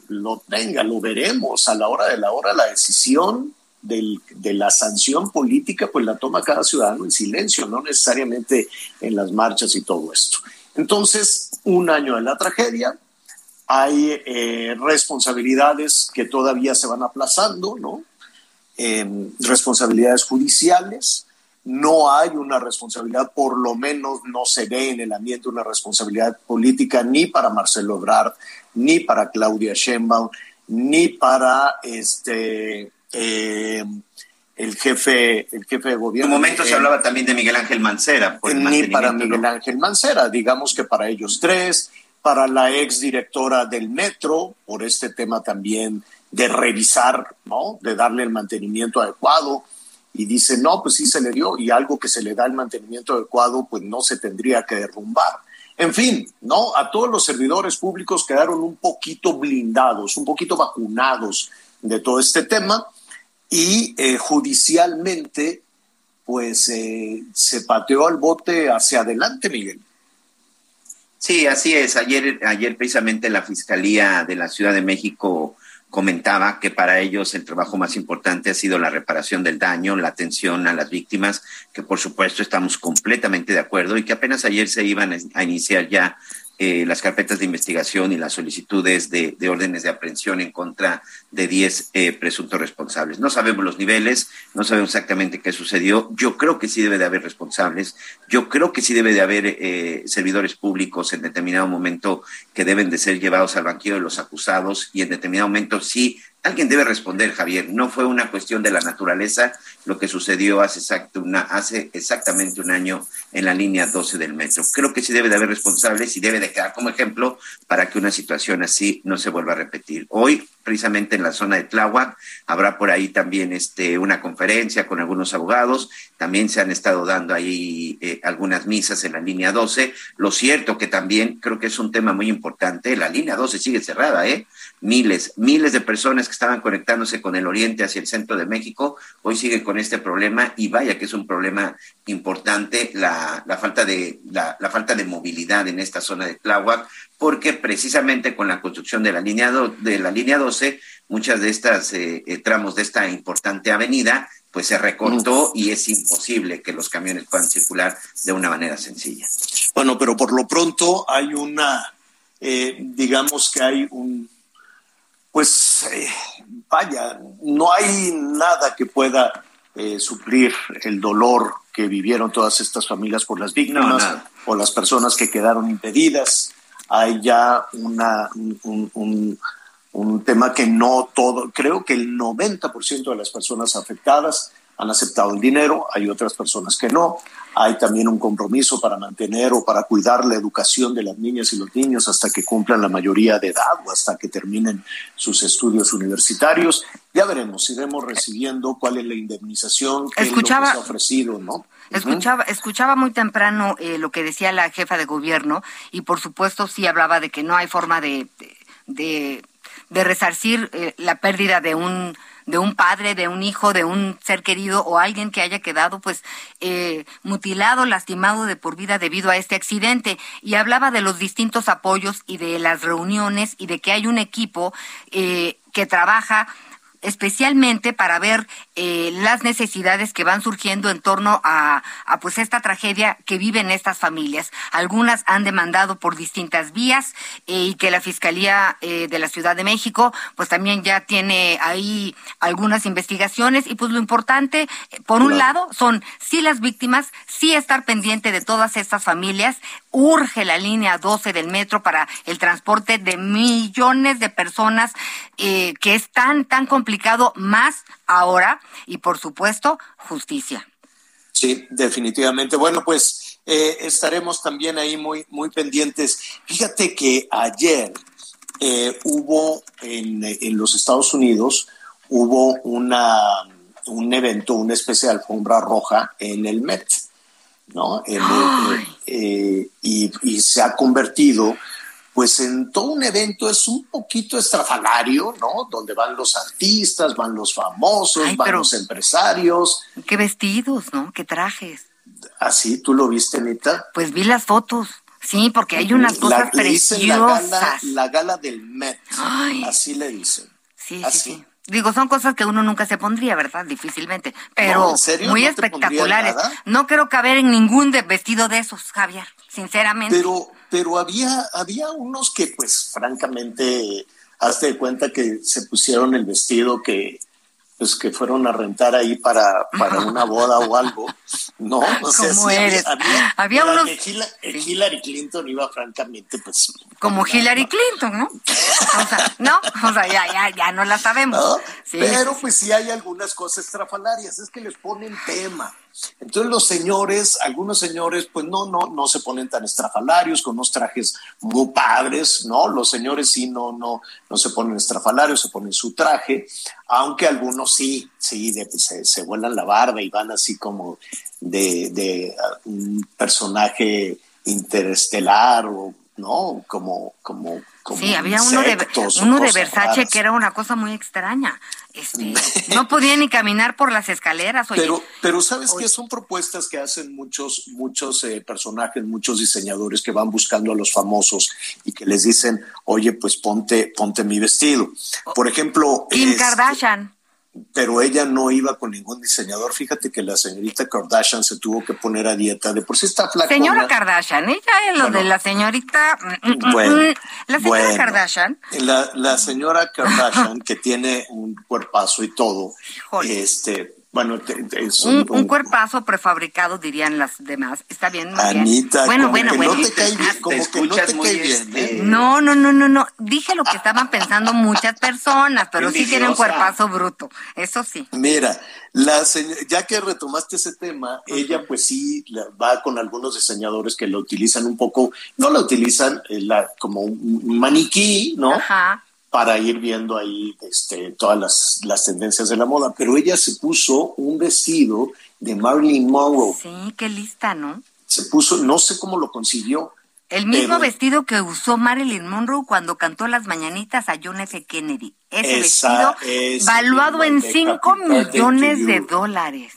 lo tenga, lo veremos a la hora de la hora, la decisión de la sanción política, pues la toma cada ciudadano en silencio, no necesariamente en las marchas y todo esto. Entonces, un año de la tragedia, hay eh, responsabilidades que todavía se van aplazando, ¿no? Eh, responsabilidades judiciales, no hay una responsabilidad, por lo menos no se ve en el ambiente una responsabilidad política ni para Marcelo Ebrard, ni para Claudia Sheinbaum, ni para este eh, el jefe el jefe de gobierno. En un momento se hablaba también de Miguel Ángel Mancera. ni para Miguel Ángel Mancera, digamos que para ellos tres, para la ex directora del metro, por este tema también de revisar, ¿no? De darle el mantenimiento adecuado y dice, no, pues sí se le dio y algo que se le da el mantenimiento adecuado, pues no se tendría que derrumbar. En fin, ¿no? A todos los servidores públicos quedaron un poquito blindados, un poquito vacunados de todo este tema y eh, judicialmente, pues eh, se pateó al bote hacia adelante, Miguel. Sí, así es. Ayer, ayer precisamente la Fiscalía de la Ciudad de México comentaba que para ellos el trabajo más importante ha sido la reparación del daño, la atención a las víctimas, que por supuesto estamos completamente de acuerdo y que apenas ayer se iban a iniciar ya eh, las carpetas de investigación y las solicitudes de, órdenes de aprehensión en contra de 10 eh, presuntos responsables. No sabemos los niveles, no sabemos exactamente qué sucedió. Yo creo que sí debe de haber responsables, yo creo que sí debe de haber eh, servidores públicos en determinado momento que deben de ser llevados al banquillo de los acusados y en determinado momento sí Alguien debe responder, Javier. No fue una cuestión de la naturaleza lo que sucedió hace, exacto una, hace exactamente un año en la línea 12 del metro. Creo que sí debe de haber responsables y debe de quedar como ejemplo para que una situación así no se vuelva a repetir. Hoy precisamente en la zona de Tláhuac. Habrá por ahí también este, una conferencia con algunos abogados. También se han estado dando ahí eh, algunas misas en la línea 12. Lo cierto que también creo que es un tema muy importante. La línea 12 sigue cerrada, ¿eh? Miles, miles de personas que estaban conectándose con el oriente hacia el centro de México hoy siguen con este problema y vaya que es un problema importante la, la falta de la, la falta de movilidad en esta zona de Tláhuac porque precisamente con la construcción de la línea, de la línea 12, muchas de estas eh, eh, tramos de esta importante avenida, pues se recortó y es imposible que los camiones puedan circular de una manera sencilla. Bueno, pero por lo pronto hay una, eh, digamos que hay un, pues vaya, no hay nada que pueda suplir el dolor que vivieron todas estas familias por las víctimas o las personas que quedaron impedidas. Hay ya una, un, un, tema que no todo, creo que el 90% de las personas afectadas han aceptado el dinero, hay otras personas que no. Hay también un compromiso para mantener o para cuidar la educación de las niñas y los niños hasta que cumplan la mayoría de edad o hasta que terminen sus estudios universitarios. Ya veremos, iremos recibiendo cuál es la indemnización que, Escuchaba, es lo que se ha ofrecido, ¿no? Escuchaba, escuchaba muy temprano eh, lo que decía la jefa de gobierno y por supuesto sí hablaba de que no hay forma de, de, de resarcir eh, la pérdida de un de un padre, de un hijo, de un ser querido o alguien que haya quedado pues eh, mutilado, lastimado de por vida debido a este accidente. Y hablaba de los distintos apoyos y de las reuniones y de que hay un equipo eh, que trabaja especialmente para ver eh, las necesidades que van surgiendo en torno a, a, pues esta tragedia que viven estas familias. Algunas han demandado por distintas vías eh, y que la Fiscalía eh, de la Ciudad de México pues también ya tiene ahí algunas investigaciones. Y pues lo importante, por un lado, son sí las víctimas, sí estar pendiente de todas estas familias, urge la línea 12 del metro para el transporte de millones de personas que es tan, tan complicado más ahora y por supuesto justicia. Sí, definitivamente. Bueno, pues eh, estaremos también ahí muy, muy pendientes. Fíjate que ayer eh, hubo en, en, los Estados Unidos, hubo una, un evento, una especie de alfombra roja en el Met. ¿no? El, eh, y, y, se ha convertido pues en todo un evento, es un poquito estrafalario, ¿no? Donde van los artistas, van los famosos, Ay, van los empresarios. Qué vestidos, ¿no? Qué trajes. ¿Así? ¿Tú lo viste, Anita? Pues vi las fotos. Sí, porque hay unas cosas la, preciosas. La gala, la gala del Met. Ay. Así le dicen. Sí, Así. sí, sí. Digo, son cosas que uno nunca se pondría, ¿verdad? Difícilmente. Pero no, muy ¿No espectaculares. No creo caber en ningún de vestido de esos, Javier, sinceramente. Pero, pero había, había unos que, pues, francamente, hazte de cuenta que se pusieron el vestido que, pues, que fueron a rentar ahí para, para una boda o algo, ¿no? O sea, ¿Cómo sí, eres? Había, había había unos... que Hillary, Clinton iba francamente, pues... Como Hillary Clinton, ¿no? O sea, no, o sea, ya, ya, ya no la sabemos. ¿no? Sí, Pero sí, pues sí hay algunas cosas estrafalarias, es que les ponen tema. Entonces los señores, algunos señores, pues no, no, no se ponen tan estrafalarios, con unos trajes muy padres, ¿no? Los señores sí no, no, no se ponen estrafalarios, se ponen su traje, aunque algunos sí, sí, de, se, se vuelan la barba y van así como de, de uh, un personaje interestelar o no, como, como, como Sí, había uno de, uno de Versace raras. que era una cosa muy extraña. Este, no podía ni caminar por las escaleras. Oye, Pero, pero sabes que son propuestas que hacen muchos, muchos eh, personajes, muchos diseñadores que van buscando a los famosos y que les dicen, oye, pues ponte, ponte mi vestido. Por ejemplo, Kim este, Kardashian. Pero ella no iba con ningún diseñador. Fíjate que la señorita Kardashian se tuvo que poner a dieta. De por sí está flaca. Señora Kardashian, ella es lo Bueno. de la señorita. mm, mm, Bueno, mm. la señora bueno. Kardashian. La, la señora Kardashian, que tiene un cuerpazo y todo, este, bueno, te- te- es Un, un, un cuerpazo prefabricado, dirían las demás. Está bien, muy bien. Anita, Bueno, como bueno, que bueno. no te cae bien, como que no te cae bien. ¿eh? No, no, no, no, no. Dije lo que estaban pensando muchas personas, pero sí tiene un Envidiosa. cuerpazo bruto. Eso sí. Mira, la ya que retomaste ese tema, ella pues sí la- va con algunos diseñadores que la utilizan un poco, no la utilizan eh, la, como un un maniquí, ¿no? Ajá. Para ir viendo ahí este, todas las, las tendencias de la moda, pero ella se puso un vestido de Marilyn Monroe, Sí, qué lista, ¿no? se puso, no sé cómo lo consiguió, El mismo Pero- vestido que usó Marilyn Monroe cuando cantó las mañanitas a John F. Kennedy. Ese vestido ese valuado en de 5 Happy Birthday to millones de dólares.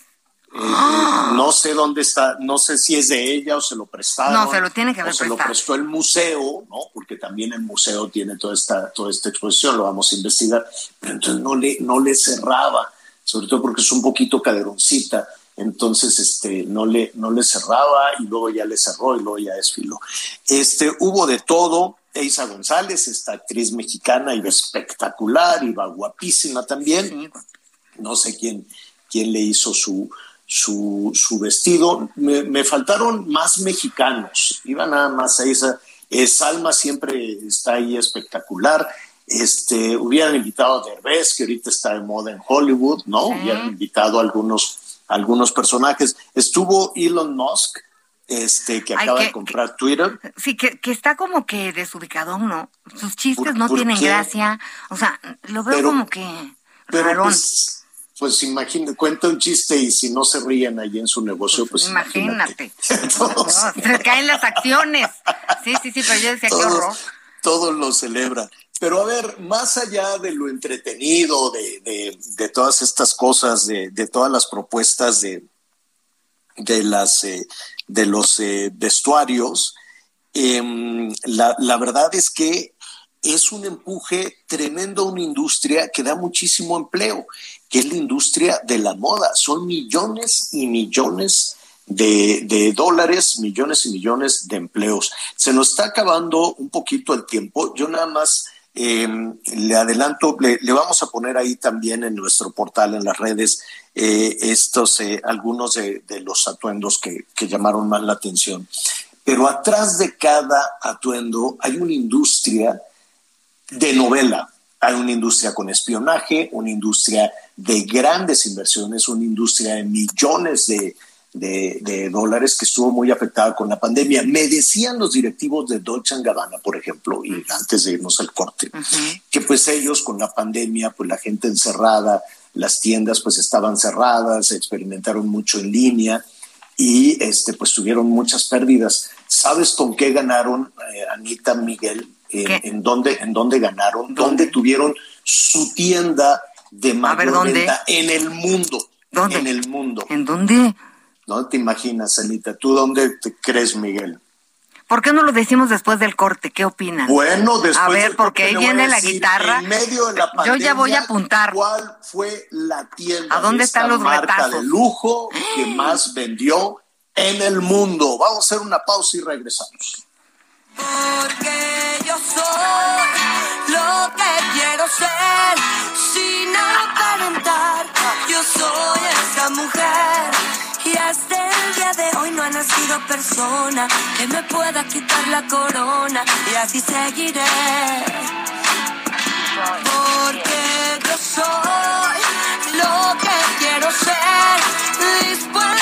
Eh, no sé dónde está, no sé si es de ella o se lo prestaron. No, se lo tiene que haber o se lo prestó el museo, ¿no? Porque también el museo tiene toda esta, toda esta exposición, lo vamos a investigar. Pero entonces no le, no le cerraba, sobre todo porque es un poquito caderoncita. Entonces, este, no le, no le cerraba y luego ya le cerró y luego ya desfiló. Este, hubo de todo. Eisa González, esta actriz mexicana, iba espectacular, iba guapísima también. No sé quién, quién le hizo su, su, su vestido. Me, me faltaron más mexicanos. Iba nada más a esa. Eh, Salma siempre está ahí espectacular. Este, hubieran invitado a Derbez, que ahorita está de moda en Hollywood, ¿no? Sí. Hubieran invitado a algunos algunos personajes. Estuvo Elon Musk, este, que acaba de comprar Twitter. Sí, que, que, está como que desubicado, ¿no? Sus chistes no tienen gracia. O sea, lo veo como que pero Pues, pues imagínate, cuenta un chiste y si no se ríen ahí en su negocio, pues, pues imagínate. se caen las acciones. Sí, sí, sí, pero yo decía que horror. Todos lo celebran. Pero a ver, más allá de lo entretenido, de, de, todas estas cosas, de, de, todas las propuestas de, de, las, eh, de los eh, vestuarios, em, la, la, verdad es que es un empuje tremendo a una industria que da muchísimo empleo, que es la industria de la moda. Son millones y millones de, dólares, millones y millones de empleos. Se nos está acabando un poquito el tiempo. Yo nada más em, le adelanto, le, vamos a poner ahí también en nuestro portal, en las redes, eh, estos, eh, algunos de, los atuendos que, que llamaron más la atención. Pero atrás de cada atuendo hay una industria de novela. Hay una industria con espionaje, una industria de grandes inversiones, una industria de millones de, dólares que estuvo muy afectada con la pandemia. Me decían los directivos de Dolce Gabbana, por ejemplo, y antes de irnos al corte, que pues ellos con la pandemia, pues la gente encerrada, las tiendas pues estaban cerradas, experimentaron mucho en línea y este pues tuvieron muchas pérdidas. ¿Sabes con qué ganaron eh, Anita Miguel? en, dónde, en dónde ganaron, dónde, tuvieron su tienda de mayor venta en el mundo. ¿Dónde? En el mundo. ¿En dónde? ¿Dónde te imaginas, Anita? ¿Tú dónde te crees, Miguel? ¿Por qué no lo decimos después del corte? ¿Qué opinan? Bueno, después A ver, porque ahí viene la guitarra. En medio de la pandemia, Yo ya voy a apuntar. ¿Cuál fue la tienda ¿A dónde están los marca de lujo que más vendió en el mundo? Vamos a hacer una pausa y regresamos. Porque yo soy lo que quiero ser, sin aparentar. Yo soy esa mujer. Y hasta el día de hoy no ha nacido persona que me pueda quitar la corona. Y así seguiré. Porque yo soy lo que quiero ser, dispuesta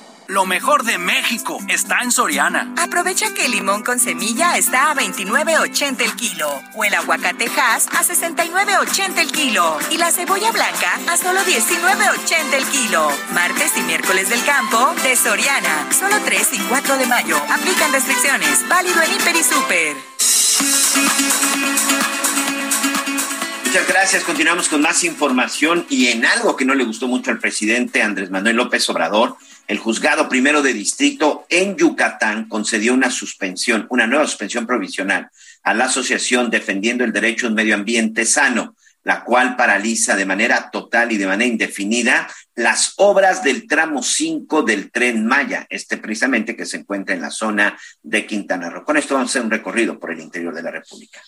Lo mejor de México está en Soriana. Aprovecha que el limón con semilla está a 29.80 el kilo o el aguacate Hass a 69.80 el kilo y la cebolla blanca a solo 19.80 el kilo. Martes y miércoles del campo de Soriana. Solo 3 y 4 de mayo. Aplican restricciones. Válido en Hiper y Super. Muchas gracias. Continuamos con más información y en algo que no le gustó mucho al presidente Andrés Manuel López Obrador el juzgado primero de distrito en Yucatán concedió una suspensión, una nueva suspensión provisional a la Asociación Defendiendo el Derecho a un Medio Ambiente Sano, la cual paraliza de manera total y de manera indefinida las obras del tramo 5 del tren Maya, este precisamente que se encuentra en la zona de Quintana Roo. Con esto vamos a hacer un recorrido por el interior de la República.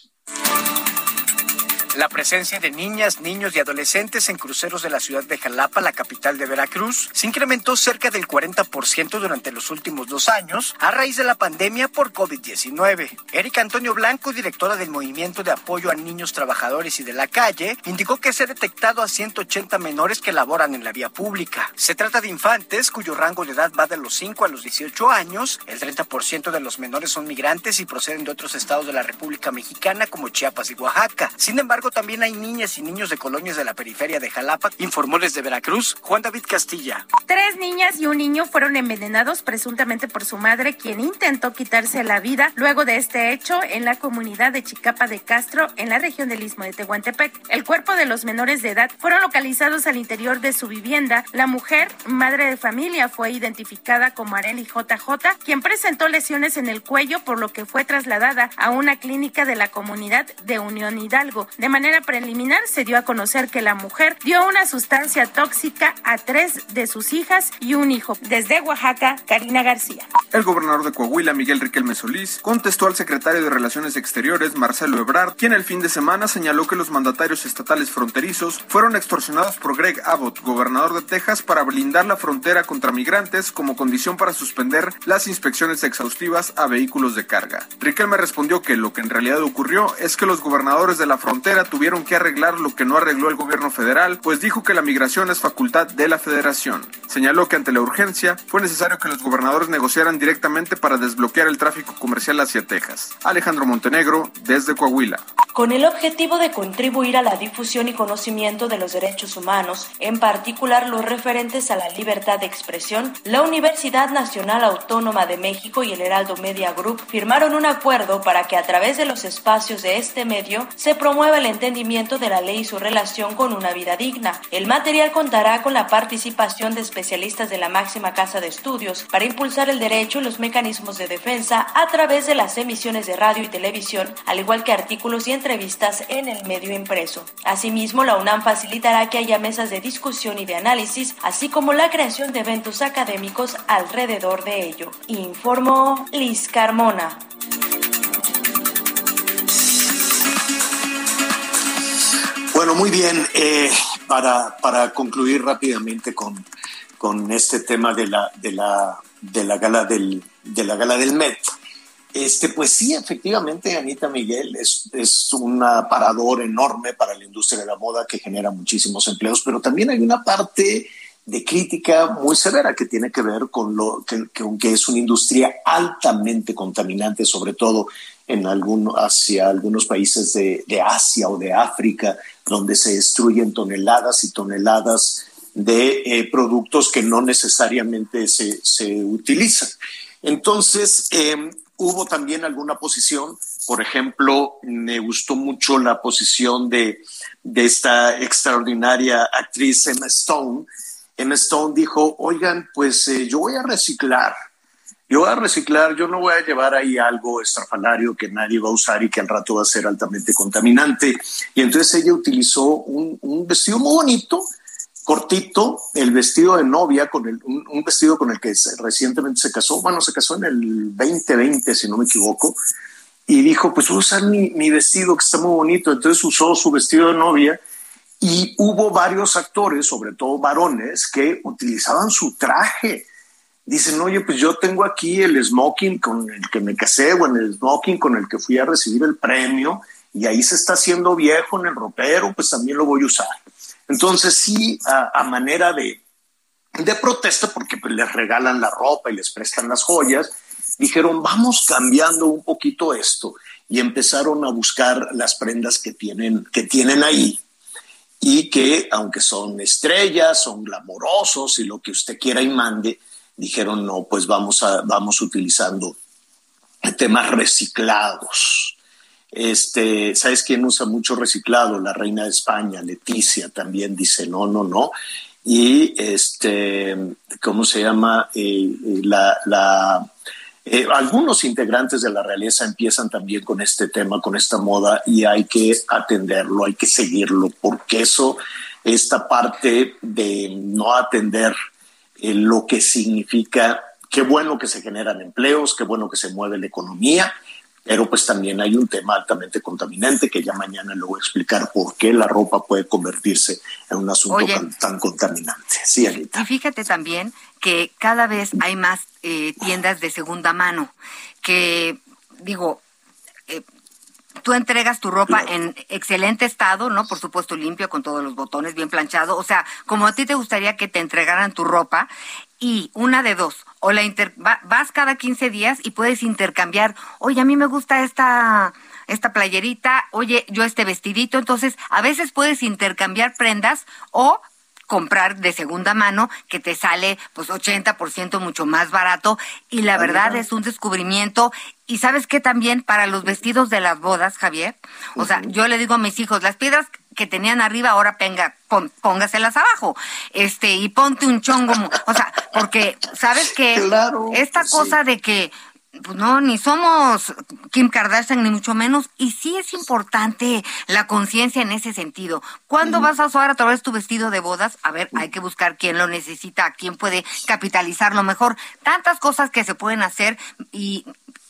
La presencia de niñas, niños y adolescentes en cruceros de la ciudad de Jalapa, la capital de Veracruz, se incrementó cerca del 40% durante los últimos dos años a raíz de la pandemia por COVID-19. Erika Antonio Blanco, directora del Movimiento de Apoyo a Niños Trabajadores y de la Calle, indicó que se ha detectado a 180 menores que laboran en la vía pública. Se trata de infantes cuyo rango de edad va de los 5 a los 18 años. El 30% de los menores son migrantes y proceden de otros estados de la República Mexicana como Chiapas y Oaxaca. Sin embargo, también hay niñas y niños de colonias de la periferia de Jalapa, informó desde Veracruz Juan David Castilla. Tres niñas y un niño fueron envenenados presuntamente por su madre, quien intentó quitarse la vida luego de este hecho en la comunidad de Chicapa de Castro, en la región del Istmo de Tehuantepec. El cuerpo de los menores de edad fueron localizados al interior de su vivienda. La mujer, madre de familia, fue identificada como Areli JJ, quien presentó lesiones en el cuello, por lo que fue trasladada a una clínica de la comunidad de Unión Hidalgo. De manera preliminar se dio a conocer que la mujer dio una sustancia tóxica a tres de sus hijas y un hijo. Desde Oaxaca, Karina García. El gobernador de Coahuila, Miguel Riquelme Solís, contestó al secretario de Relaciones Exteriores, Marcelo Ebrard, quien el fin de semana señaló que los mandatarios estatales fronterizos fueron extorsionados por Greg Abbott, gobernador de Texas, para blindar la frontera contra migrantes como condición para suspender las inspecciones exhaustivas a vehículos de carga. Riquelme respondió que lo que en realidad ocurrió es que los gobernadores de la frontera tuvieron que arreglar lo que no arregló el gobierno federal, pues dijo que la migración es facultad de la federación. Señaló que ante la urgencia fue necesario que los gobernadores negociaran directamente para desbloquear el tráfico comercial hacia Texas. Alejandro Montenegro, desde Coahuila. Con el objetivo de contribuir a la difusión y conocimiento de los derechos humanos, en particular los referentes a la libertad de expresión, la Universidad Nacional Autónoma de México y el Heraldo Media Group firmaron un acuerdo para que a través de los espacios de este medio se promueva el entendimiento de la ley y su relación con una vida digna. El material contará con la participación de especialistas de la máxima casa de estudios para impulsar el derecho y los mecanismos de defensa a través de las emisiones de radio y televisión, al igual que artículos y entrevistas en el medio impreso. Asimismo, la UNAM facilitará que haya mesas de discusión y de análisis, así como la creación de eventos académicos alrededor de ello. Informó Liz Carmona. Bueno, muy bien. Eh, para, para concluir rápidamente con, con este tema de la, de la, de la gala del, de la gala del Met. Este, pues sí, efectivamente, Anita Miguel es, es un aparador enorme para la industria de la moda que genera muchísimos empleos, pero también hay una parte de crítica muy severa que tiene que ver con lo que, que, es una industria altamente contaminante, sobre todo en algún, hacia algunos países de, de Asia o de África, donde se destruyen toneladas y toneladas de eh, productos que no necesariamente se, se utilizan. Entonces, eh, hubo también alguna posición, por ejemplo, me gustó mucho la posición de, de esta extraordinaria actriz Emma Stone. Emma Stone dijo, oigan, pues eh, yo voy a reciclar, yo voy a reciclar, yo no voy a llevar ahí algo estrafalario que nadie va a usar y que al rato va a ser altamente contaminante. Y entonces ella utilizó un, vestido muy bonito, cortito, el vestido de novia, con el, un, vestido con el que recientemente se casó, bueno, se casó en el 2020, si no me equivoco, y dijo, pues voy a usar mi, mi vestido que está muy bonito, entonces usó su vestido de novia y hubo varios actores, sobre todo varones, que utilizaban su traje. Dicen, oye, pues yo tengo aquí el smoking con el que me casé o en el smoking con el que fui a recibir el premio y ahí se está haciendo viejo en el ropero, pues también lo voy a usar. Entonces sí, a, manera de, de protesta, porque pues, les regalan la ropa y les prestan las joyas, dijeron, vamos cambiando un poquito esto y empezaron a buscar las prendas que tienen, que tienen ahí y que aunque son estrellas, son glamorosos y lo que usted quiera y mande, dijeron, no, pues vamos, a, vamos utilizando temas reciclados. Este, ¿Sabes quién usa mucho reciclado? La reina de España, Leticia, también dice no, no, no. Y este, ¿cómo se llama? Eh, eh, la, la eh, algunos integrantes de la realeza empiezan también con este tema, con esta moda, y hay que atenderlo, hay que seguirlo, porque eso, esta parte de no atender lo que significa, qué bueno que se generan empleos, qué bueno que se mueve la economía, pero pues también hay un tema altamente contaminante que ya mañana le voy a explicar por qué la ropa puede convertirse en un asunto tan, contaminante. Sí, Anita. Y fíjate también que cada vez hay más eh, tiendas de segunda mano que, digo, eh, tú entregas tu ropa en excelente estado, ¿no? Por supuesto limpio, con todos los botones bien planchado. O sea, como a ti te gustaría que te entregaran tu ropa y una de dos, o la inter vas cada 15 días y puedes intercambiar, oye, a mí me gusta esta esta playerita, oye, yo este vestidito, entonces a veces puedes intercambiar prendas o comprar de segunda mano que te sale pues 80% mucho más barato. Y la verdad es un descubrimiento. Y sabes que también para los vestidos de las bodas, Javier, o sea, yo le digo a mis hijos, las piedras que tenían arriba ahora póngaselas abajo. Este, y ponte un chongo, o sea, porque sabes que esta cosa de que pues no, ni somos Kim Kardashian, ni mucho menos. Y sí es importante la conciencia en ese sentido. ¿Cuándo vas a usar a través tu vestido de bodas? A ver, hay que buscar quién lo necesita, quién puede capitalizarlo mejor. Tantas cosas que se pueden hacer y,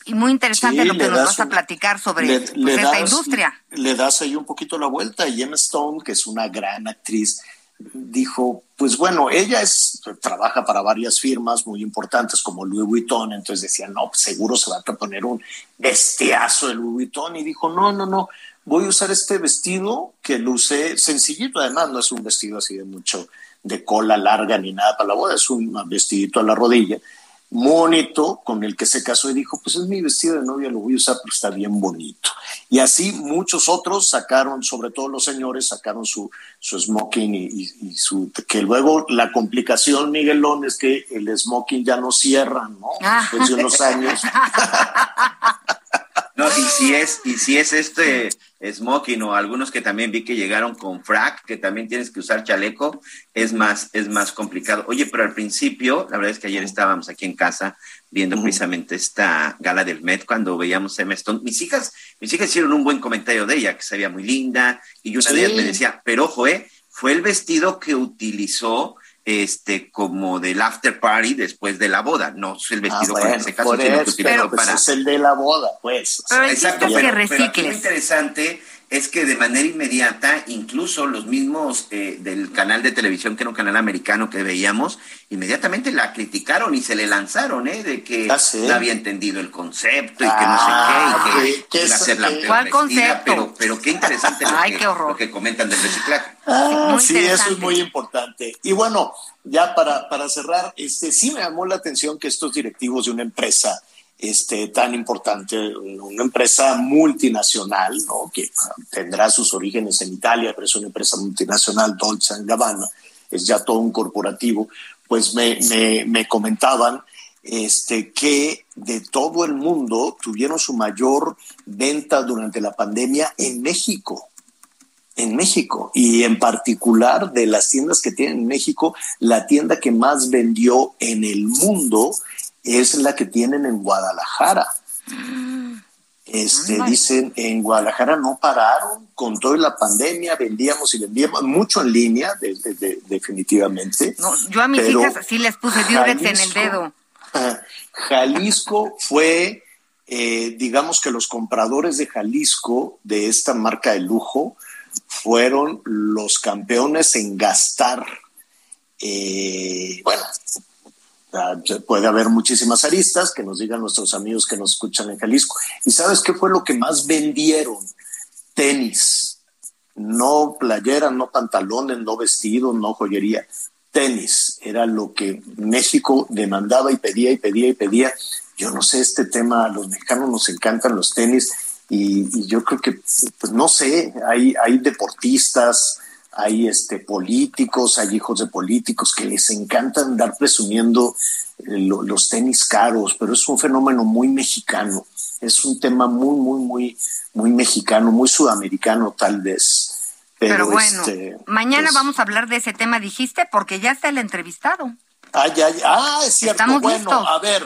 y muy interesante Sí, lo que nos vas a platicar sobre le- pues, le esta das- industria. Le das ahí un poquito la vuelta. Y Emma Stone, que es una gran actriz, dijo, pues bueno, ella es trabaja para varias firmas muy importantes como Louis Vuitton, entonces decía, no, pues seguro se va a poner un bestiazo de Louis Vuitton y dijo, no, no, no, voy a usar este vestido que usé sencillito, además no es un vestido así de mucho de cola larga ni nada para la boda, es un vestidito a la rodilla bonito con el que se casó y dijo, pues es mi vestido de novia, lo voy a usar porque está bien bonito. Y así muchos otros sacaron, sobre todo los señores, sacaron su, su smoking y, y- y su, que luego la complicación, Miguelón, es que el smoking ya no cierra, ¿no? Después de unos años. No, y si es, y si es este smoking o algunos que también vi que llegaron con frac, que también tienes que usar chaleco, es más, es más complicado. Oye, pero al principio, la verdad es que ayer estábamos aquí en casa viendo precisamente esta gala del Met cuando veíamos Emma Stone. Mis hijas, mis hijas hicieron un buen comentario de ella, que se veía muy linda, y una de ellas Sí. me decía, pero ojo, eh, fue el vestido que utilizó este como del after party después de la boda, no es el Ah, vestido con bueno, ese caso, por sino que eso, pero pues para es el de la boda, pues. o sea, Exacto, pero, pero aquí lo interesante es que de manera inmediata, incluso los mismos eh, del canal de televisión, que era un canal americano que veíamos, inmediatamente la criticaron y se le lanzaron, ¿eh? De que Ah, sí. no había entendido el concepto y que Ah, no sé qué, y ¿qué- que qué iba a ser la qué- peor ¿Cuál vestida, concepto? pero, pero qué interesante lo, Ay, que, qué horror. lo que comentan del reciclaje. Ah, sí, eso es muy importante. Y bueno, ya para, para cerrar, este, sí me llamó la atención que estos directivos de una empresa este, tan importante, una empresa multinacional, que tendrá sus orígenes en Italia, pero es una empresa multinacional, Dolce Gabbana, es ya todo un corporativo, pues me, me, me comentaban este, que de todo el mundo tuvieron su mayor venta durante la pandemia en México en México y en particular de las tiendas que tienen en México, la tienda que más vendió en el mundo es la que tienen en Guadalajara. Este, Ándale. dicen, en Guadalajara no pararon con toda la pandemia, vendíamos y vendíamos mucho en línea, de- de- de- definitivamente. No, yo a mis Pero hijas sí les puse Durex en el dedo. Jalisco fue, eh, digamos que los compradores de Jalisco, de esta marca de lujo, fueron los campeones en gastar. Eh, bueno, puede haber muchísimas aristas que nos digan nuestros amigos que nos escuchan en Jalisco. ¿Y sabes qué fue lo que más vendieron? Tenis, no playera, no pantalones, no vestidos, no joyería. Tenis era lo que México demandaba y pedía y pedía y pedía. Yo no sé, este tema, a los mexicanos nos encantan los tenis y, y yo creo que, pues no sé, hay, hay deportistas, hay este, políticos, hay hijos de políticos que les encanta andar presumiendo eh, lo- los tenis caros, pero es un fenómeno muy mexicano, es un tema muy, muy, muy, muy mexicano, muy sudamericano tal vez. Pero, Pero, bueno, este, mañana pues, vamos a hablar de ese tema, dijiste, porque ya está el entrevistado. Ah, ya, ya. Ah, es cierto. Estamos bueno, listos. a ver,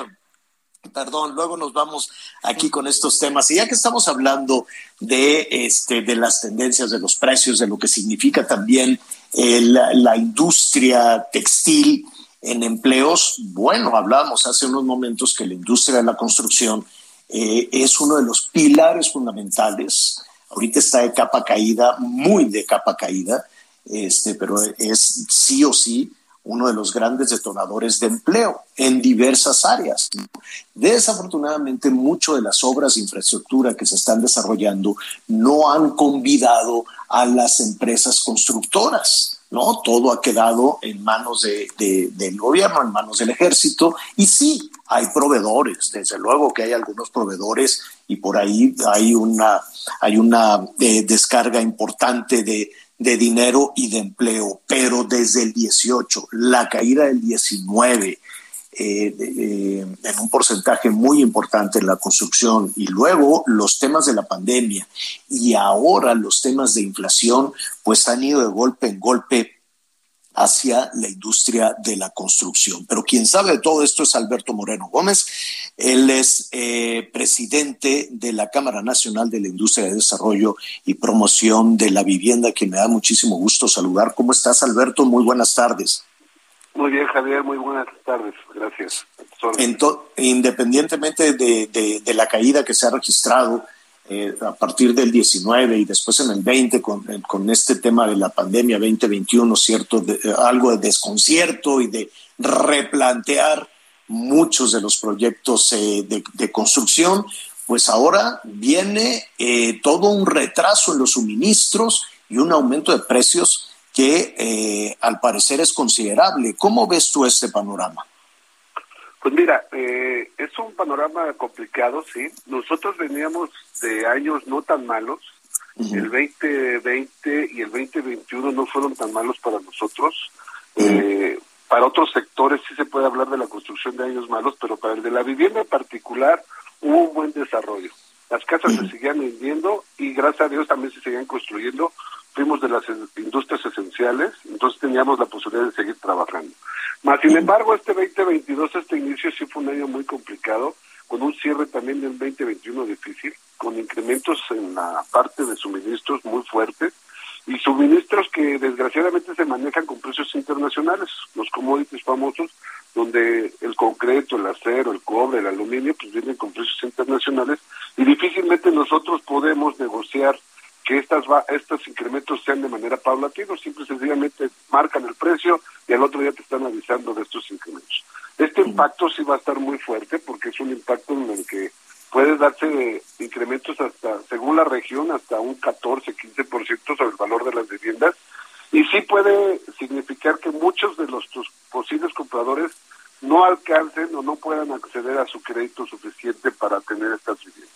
perdón, luego nos vamos aquí con estos temas. Y ya que estamos hablando de, este, de las tendencias de los precios, de lo que significa también eh, la, industria textil en empleos, bueno, hablábamos hace unos momentos que la industria de la construcción eh, es uno de los pilares fundamentales. Ahorita está de capa caída, muy de capa caída, este, pero es sí o sí uno de los grandes detonadores de empleo en diversas áreas. Desafortunadamente, mucho de las obras de infraestructura que se están desarrollando no han convidado a las empresas constructoras, ¿no? Todo ha quedado en manos de, del gobierno, en manos del ejército, y sí, hay proveedores, desde luego que hay algunos proveedores y por ahí hay una, hay una eh, descarga importante de, de dinero y de empleo, pero desde el 18, la caída del 19, eh, eh, en un porcentaje muy importante en la construcción y luego los temas de la pandemia y ahora los temas de inflación, pues han ido de golpe en golpe hacia la industria de la construcción. Pero quien sabe de todo esto es Alberto Moreno Gómez, Él es eh, presidente de la Cámara Nacional de la Industria de Desarrollo y Promoción de la Vivienda, que me da muchísimo gusto saludar. ¿Cómo estás, Alberto? Muy buenas tardes. Muy bien, Javier, muy buenas tardes. Gracias. independientemente de, la caída que se ha registrado eh, a partir del 19 y después en el 20 con, con este tema de la pandemia 2021, ¿cierto? algo de desconcierto y de replantear muchos de los proyectos eh, de, construcción, pues ahora viene eh, todo un retraso en los suministros y un aumento de precios que eh, al parecer es considerable. ¿Cómo ves tú este panorama? Pues mira, es un panorama complicado, sí. Nosotros veníamos de años no tan malos. El 2020 y el 2021 no fueron tan malos para nosotros. Para otros sectores sí se puede hablar de la construcción de años malos, pero para el de la vivienda en particular hubo un buen desarrollo. Las casas se seguían vendiendo y gracias a Dios también se seguían construyendo. Fuimos de las industrias esenciales, entonces teníamos la posibilidad de seguir trabajando. Más sin embargo, este 2022, este inicio sí fue un año muy complicado, con un cierre también del 2021 difícil, con incrementos en la parte de suministros muy fuertes y suministros que desgraciadamente se manejan con precios internacionales, los commodities famosos, donde el concreto, el acero, el cobre, el aluminio, pues vienen con precios internacionales y difícilmente negociar estas estos incrementos sean de manera paulatina, simple y sencillamente marcan el precio y al otro día te están avisando de estos incrementos. Este impacto sí va a estar muy fuerte porque es un impacto en el que puede darse incrementos hasta, según la región, hasta un 14, 15% sobre el valor de las viviendas. Y sí puede significar que muchos de los posibles compradores no alcancen o no puedan acceder a su crédito suficiente para tener estas viviendas.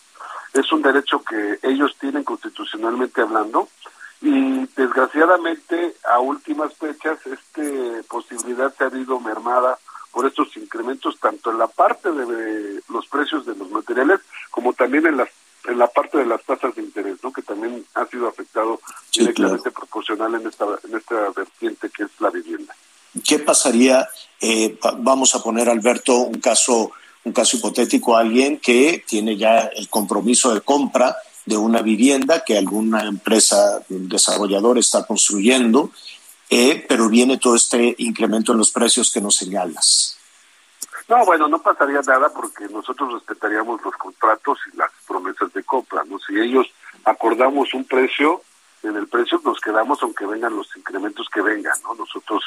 Es un derecho que ellos tienen hablando y desgraciadamente a últimas fechas esta posibilidad se ha ido mermada por estos incrementos tanto en la parte de los precios de los materiales como también en la en la parte de las tasas de interés, ¿no? Que también ha sido afectado directamente proporcional en esta en esta vertiente que es la vivienda. ¿Qué pasaría? Eh, vamos a poner Alberto un caso un caso hipotético alguien que tiene ya el compromiso de compra de una vivienda que alguna empresa desarrollador está construyendo eh, pero viene todo este incremento en los precios que nos señalas. No, bueno, no pasaría nada porque nosotros respetaríamos los contratos y las promesas de compra, ¿no? Si ellos acordamos un precio, en el precio nos quedamos aunque vengan los incrementos que vengan, ¿no? Nosotros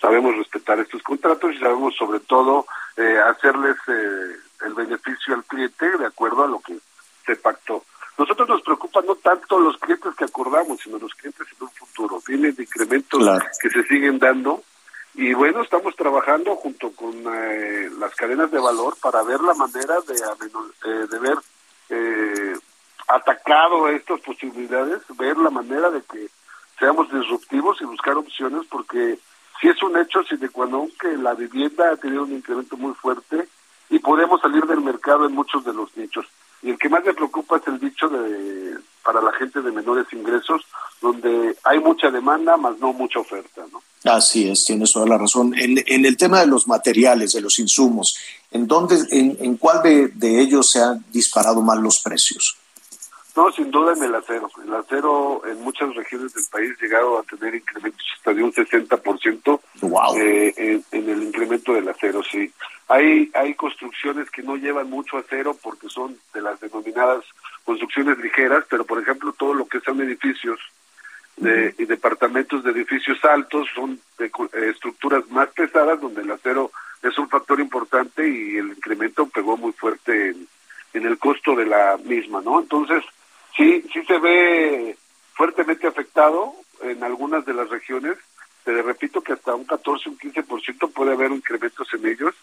sabemos respetar estos contratos y sabemos sobre todo eh, hacerles eh, el beneficio al cliente de acuerdo a lo que se pactó. Nosotros nos preocupan no tanto los clientes que acordamos, sino los clientes en un futuro. Vienen incrementos que se siguen dando y bueno, estamos trabajando junto con eh, las cadenas de valor para ver la manera de, eh, de ver eh, atacado estas posibilidades, ver la manera de que seamos disruptivos y buscar opciones porque si es un hecho, si de cuando que la vivienda ha tenido un incremento muy fuerte y podemos salir del mercado en muchos de los nichos. Y el que más me preocupa es el dicho de para la gente de menores ingresos, donde hay mucha demanda, más no mucha oferta, ¿no? Así es, tienes toda la razón. En, en el tema de los materiales, de los insumos, ¿en, dónde, en, en cuál de, de ellos se han disparado más los precios? No, sin duda en el acero. El acero en muchas regiones del país ha llegado a tener incrementos hasta de un 60% wow. eh, en, en, el incremento del acero, sí. Hay, hay construcciones que no llevan mucho acero porque son de las denominadas construcciones ligeras, pero por ejemplo todo lo que son edificios de, y departamentos de edificios altos son de, eh, estructuras más pesadas donde el acero es un factor importante y el incremento pegó muy fuerte en, en el costo de la misma, ¿no? Entonces, sí, sí se ve fuertemente afectado en algunas de las regiones, te repito que hasta un 14, un 15% puede haber incrementos en ellos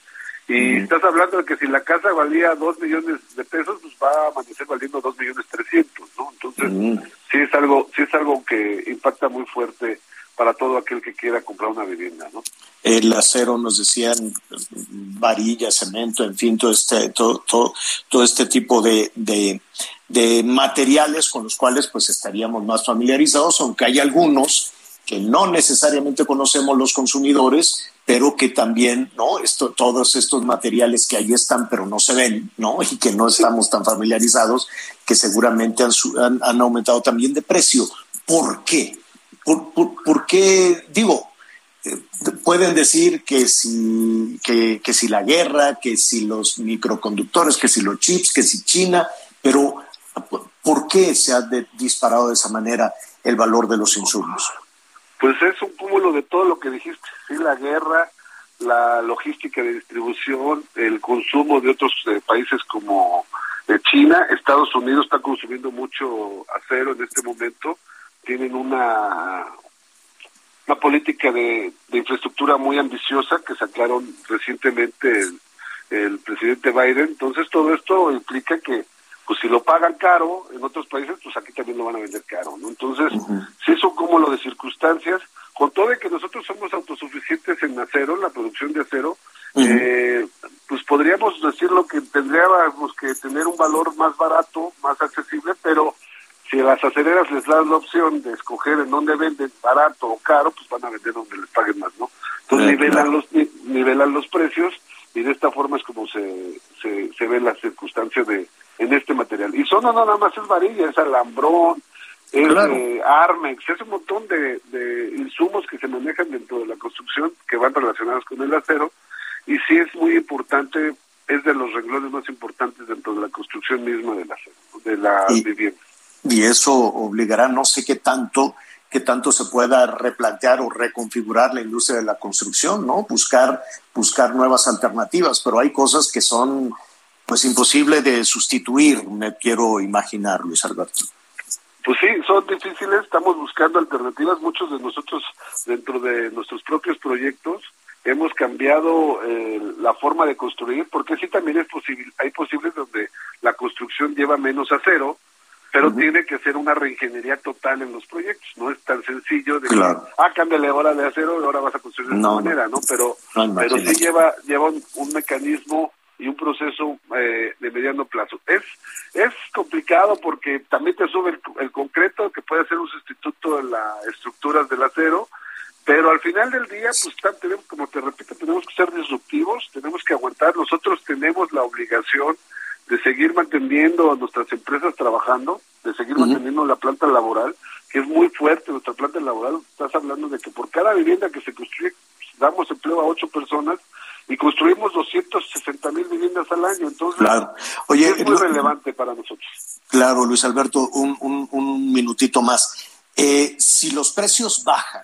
y estás hablando de que si la casa valía dos millones de pesos, pues va a amanecer valiendo dos millones trescientos, ¿no? Entonces, sí es algo, sí es algo que impacta muy fuerte para todo aquel que quiera comprar una vivienda, ¿no? El acero, nos decían, varilla, cemento, en fin, todo este, todo, todo, todo este tipo de, de, de materiales con los cuales pues estaríamos más familiarizados, aunque hay algunos que no necesariamente conocemos los consumidores pero que también, ¿no? Esto, todos estos materiales que ahí están, pero no se ven, ¿no? Y que no estamos tan familiarizados, que seguramente han, han, aumentado también de precio. ¿Por qué? ¿Por, por, qué? Digo, eh, pueden decir que si, que, que si la guerra, que si los microconductores, que si los chips, que si China, pero ¿por qué se ha disparado de esa manera el valor de los insumos? Pues es un cúmulo de todo lo que dijiste, sí, la guerra, la logística de distribución, el consumo de otros eh, países como de China, Estados Unidos está consumiendo mucho acero en este momento, tienen una una política de, infraestructura muy ambiciosa que sacaron recientemente el presidente Biden, entonces todo esto implica que pues si lo pagan caro en otros países, pues aquí también lo van a vender caro, ¿no? Entonces, si es un cúmulo de circunstancias, con todo de que nosotros somos autosuficientes en acero, en la producción de acero, eh, pues podríamos decirlo que tendríamos que tener un valor más barato, más accesible, pero si a las acereras les dan la opción de escoger en dónde venden barato o caro, pues van a vender donde les paguen más, ¿no? Entonces nivelan los nivelan los precios y de esta forma es como se, se, se ve la circunstancia de en este material. Y son no, nada más es varilla, es alambrón, es eh, Armex, es un montón de, de insumos que se manejan dentro de la construcción que van relacionados con el acero y sí es muy importante, es de los renglones más importantes dentro de la construcción misma del acero, de la vivienda. Y eso obligará, no sé qué tanto, qué tanto se pueda replantear o reconfigurar la industria de la construcción, ¿no? Buscar, buscar nuevas alternativas, pero hay cosas que son pues imposible de sustituir, me quiero imaginar, Luis Alberto. Pues sí, son difíciles, estamos buscando alternativas, muchos de nosotros dentro de nuestros propios proyectos hemos cambiado eh, la forma de construir, porque sí también es posible, hay posibles donde la construcción lleva menos acero, pero tiene que ser una reingeniería total en los proyectos, no es tan sencillo de que, ah, cámbiale ahora de acero y ahora vas a construir de esta manera, ¿no? Pero, pero sí lleva, lleva un mecanismo y un proceso eh, de mediano plazo. Es es complicado porque también te sube el, concreto, que puede ser un sustituto de las estructuras del acero, pero al final del día, pues tenemos, como te repito, tenemos que ser disruptivos, tenemos que aguantar. Nosotros tenemos la obligación de seguir manteniendo a nuestras empresas trabajando, de seguir manteniendo la planta laboral, que es muy fuerte nuestra planta laboral. Estás hablando de que por cada vivienda que se construye, pues, damos empleo a ocho personas y construimos 260 mil viviendas al año. Entonces, claro. es muy relevante para nosotros. Claro, Luis Alberto, un, un, un minutito más. Eh, si los precios bajan,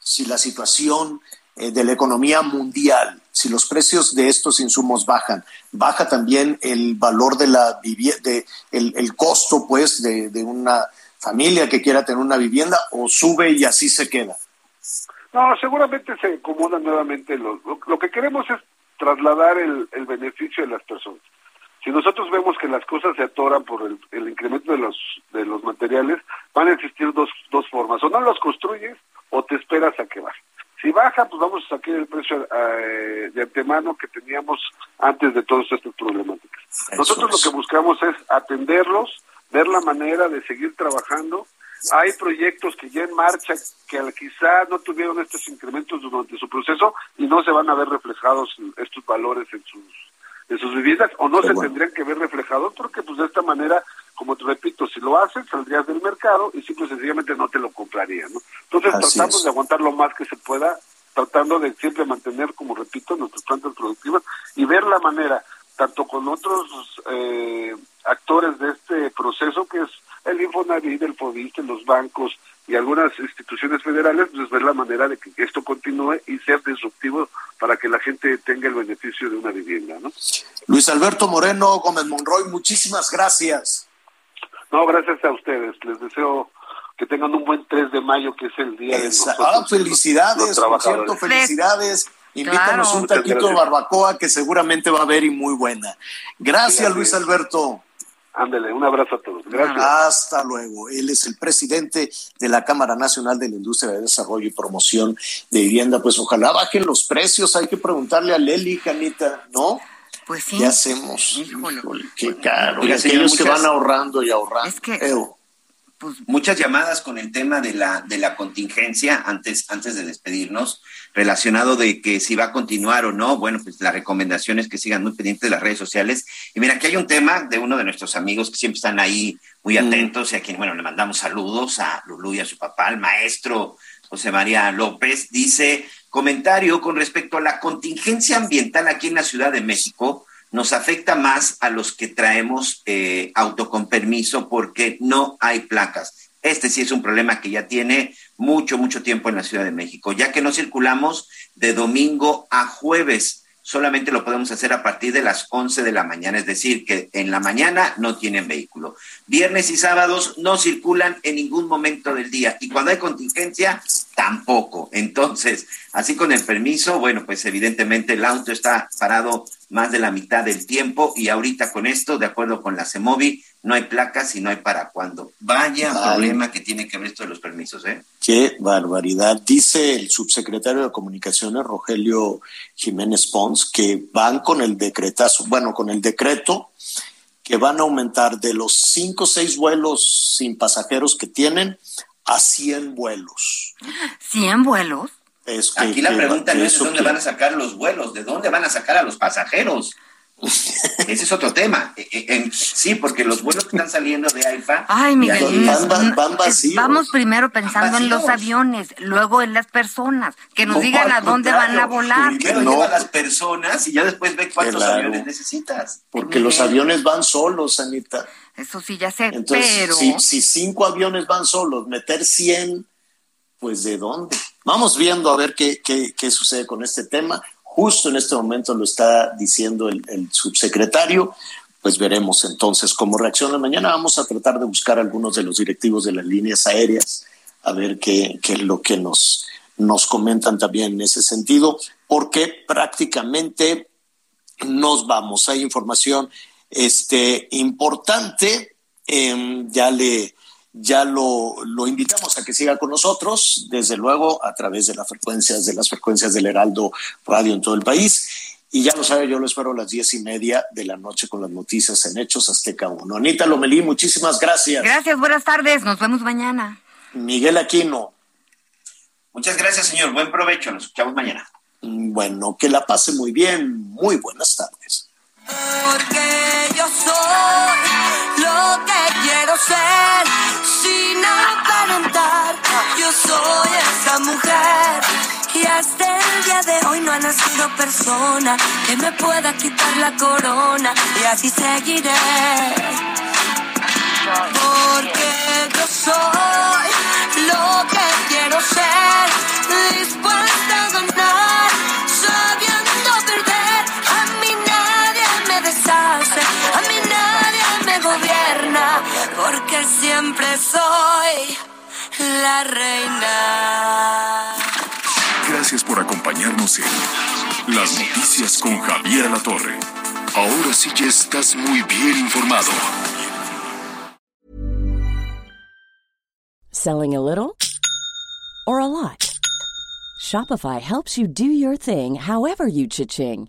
si la situación eh, de la economía mundial, si los precios de estos insumos bajan, baja también el valor de la vivienda, el, el costo, pues, de, de una familia que quiera tener una vivienda o sube y así se queda. No, seguramente se acomodan nuevamente. Lo, lo, que queremos es trasladar el, el, beneficio de las personas. Si nosotros vemos que las cosas se atoran por el, el, incremento de los, de los materiales, van a existir dos, dos formas. O no los construyes o te esperas a que baje. Si baja, pues vamos a sacar el precio eh, de antemano que teníamos antes de todas estas problemáticas. Nosotros lo que buscamos es atenderlos, ver la manera de seguir trabajando hay proyectos que ya en marcha que quizá no tuvieron estos incrementos durante su proceso y no se van a ver reflejados estos valores en sus en sus viviendas o no se tendrían que ver reflejados porque pues de esta manera como te repito si lo haces saldrías del mercado y simple sencillamente no te lo comprarían ¿no? entonces tratamos de aguantar lo más que se pueda tratando de siempre mantener como repito nuestras plantas productivas y ver la manera tanto con otros eh, actores de este proceso que es el Infonavit, el FODIST, los bancos y algunas instituciones federales, pues ver la manera de que esto continúe y ser disruptivo para que la gente tenga el beneficio de una vivienda, ¿no? Luis Alberto Moreno Gómez Monroy, muchísimas gracias. No, gracias a ustedes. Les deseo que tengan un buen 3 de mayo, que es el día de nosotros, Ah, felicidades, por cierto, felicidades. Invítanos un taquito de barbacoa que seguramente va a haber y muy buena. Gracias, Luis Alberto. Ándele, un abrazo a todos. Gracias. Hasta luego. Él es el presidente de la Cámara Nacional de la Industria de Desarrollo y Promoción de Vivienda. Pues ojalá bajen los precios. Hay que preguntarle a Leli, Canita, ¿no? Pues sí. ¿Qué hacemos? Híjole, qué caro. y aquellos que van ahorrando y ahorrando. Es que pues, muchas llamadas con el tema de la, de la contingencia antes, antes de despedirnos, relacionado de que si va a continuar o no. Bueno, pues la recomendación es que sigan muy pendientes de las redes sociales. Y mira, aquí hay un tema de uno de nuestros amigos que siempre están ahí muy atentos y a quien, bueno, le mandamos saludos a Lulú y a su papá, al maestro José María López. Dice, comentario con respecto a la contingencia ambiental aquí en la Ciudad de México nos afecta más a los que traemos eh, auto con permiso porque no hay placas. Este sí es un problema que ya tiene mucho, mucho tiempo en la Ciudad de México, ya que no circulamos de domingo a jueves solamente lo podemos hacer a partir de las 11 de la mañana, es decir, que en la mañana no tienen vehículo. Viernes y sábados no circulan en ningún momento del día y cuando hay contingencia, tampoco. Entonces, así con el permiso, bueno, pues evidentemente el auto está parado más de la mitad del tiempo y ahorita con esto, de acuerdo con la CEMOVI, no hay placas y no hay para cuándo. Vaya problema que tiene que ver esto de los permisos, ¿eh? Qué barbaridad. Dice el subsecretario de Comunicaciones, Rogelio Jiménez Pons, que van con el decretazo, bueno, con el decreto que van a aumentar de los cinco o seis vuelos sin pasajeros que tienen a 100 vuelos. ¿100 vuelos? Aquí la pregunta no es de dónde van a sacar los vuelos, de dónde van a sacar a los pasajeros. Ese es otro tema. E, e, sí, porque los vuelos que están saliendo de AIFA Ay, Miguel, van, van, vacíos. Vamos primero pensando en los aviones, luego en las personas, que nos digan a dónde van a volar. Primero no. lleva a las personas y ya después ve cuántos aviones necesitas. Porque los aviones van solos, Anita. Eso sí, ya sé, Entonces, pero... Si, si cinco aviones van solos, meter 100, pues ¿de dónde? Vamos viendo a ver qué, qué, qué sucede con este tema. Justo en este momento lo está diciendo el, subsecretario, pues veremos entonces cómo reacciona. Mañana vamos a tratar de buscar algunos de los directivos de las líneas aéreas, a ver qué, qué es lo que nos, nos comentan también en ese sentido, porque prácticamente nos vamos. Hay información este, importante, eh, ya le ya lo, lo, invitamos a que siga con nosotros, desde luego a través de las frecuencias, de las frecuencias del Heraldo Radio en todo el país. Y ya lo sabe, yo lo espero a las diez y media de la noche con las noticias en Hechos Azteca 1. Anita Lomelí, muchísimas gracias. Gracias, buenas tardes, nos vemos mañana. Miguel Aquino. Muchas gracias, señor. Buen provecho, nos escuchamos mañana. Bueno, que la pase muy bien. Muy buenas tardes. Porque yo soy lo que quiero ser, sin aparentar. Yo soy esa mujer. Y hasta el día de hoy no ha nacido persona que me pueda quitar la corona. Y así seguiré. Porque yo soy lo que quiero ser, dispuesta la reina. Gracias por acompañarnos en Las Noticias con Javier La Torre. Ahora sí ya estás muy bien informado. Selling a little or a lot? Shopify helps you do your thing however you cha-ching.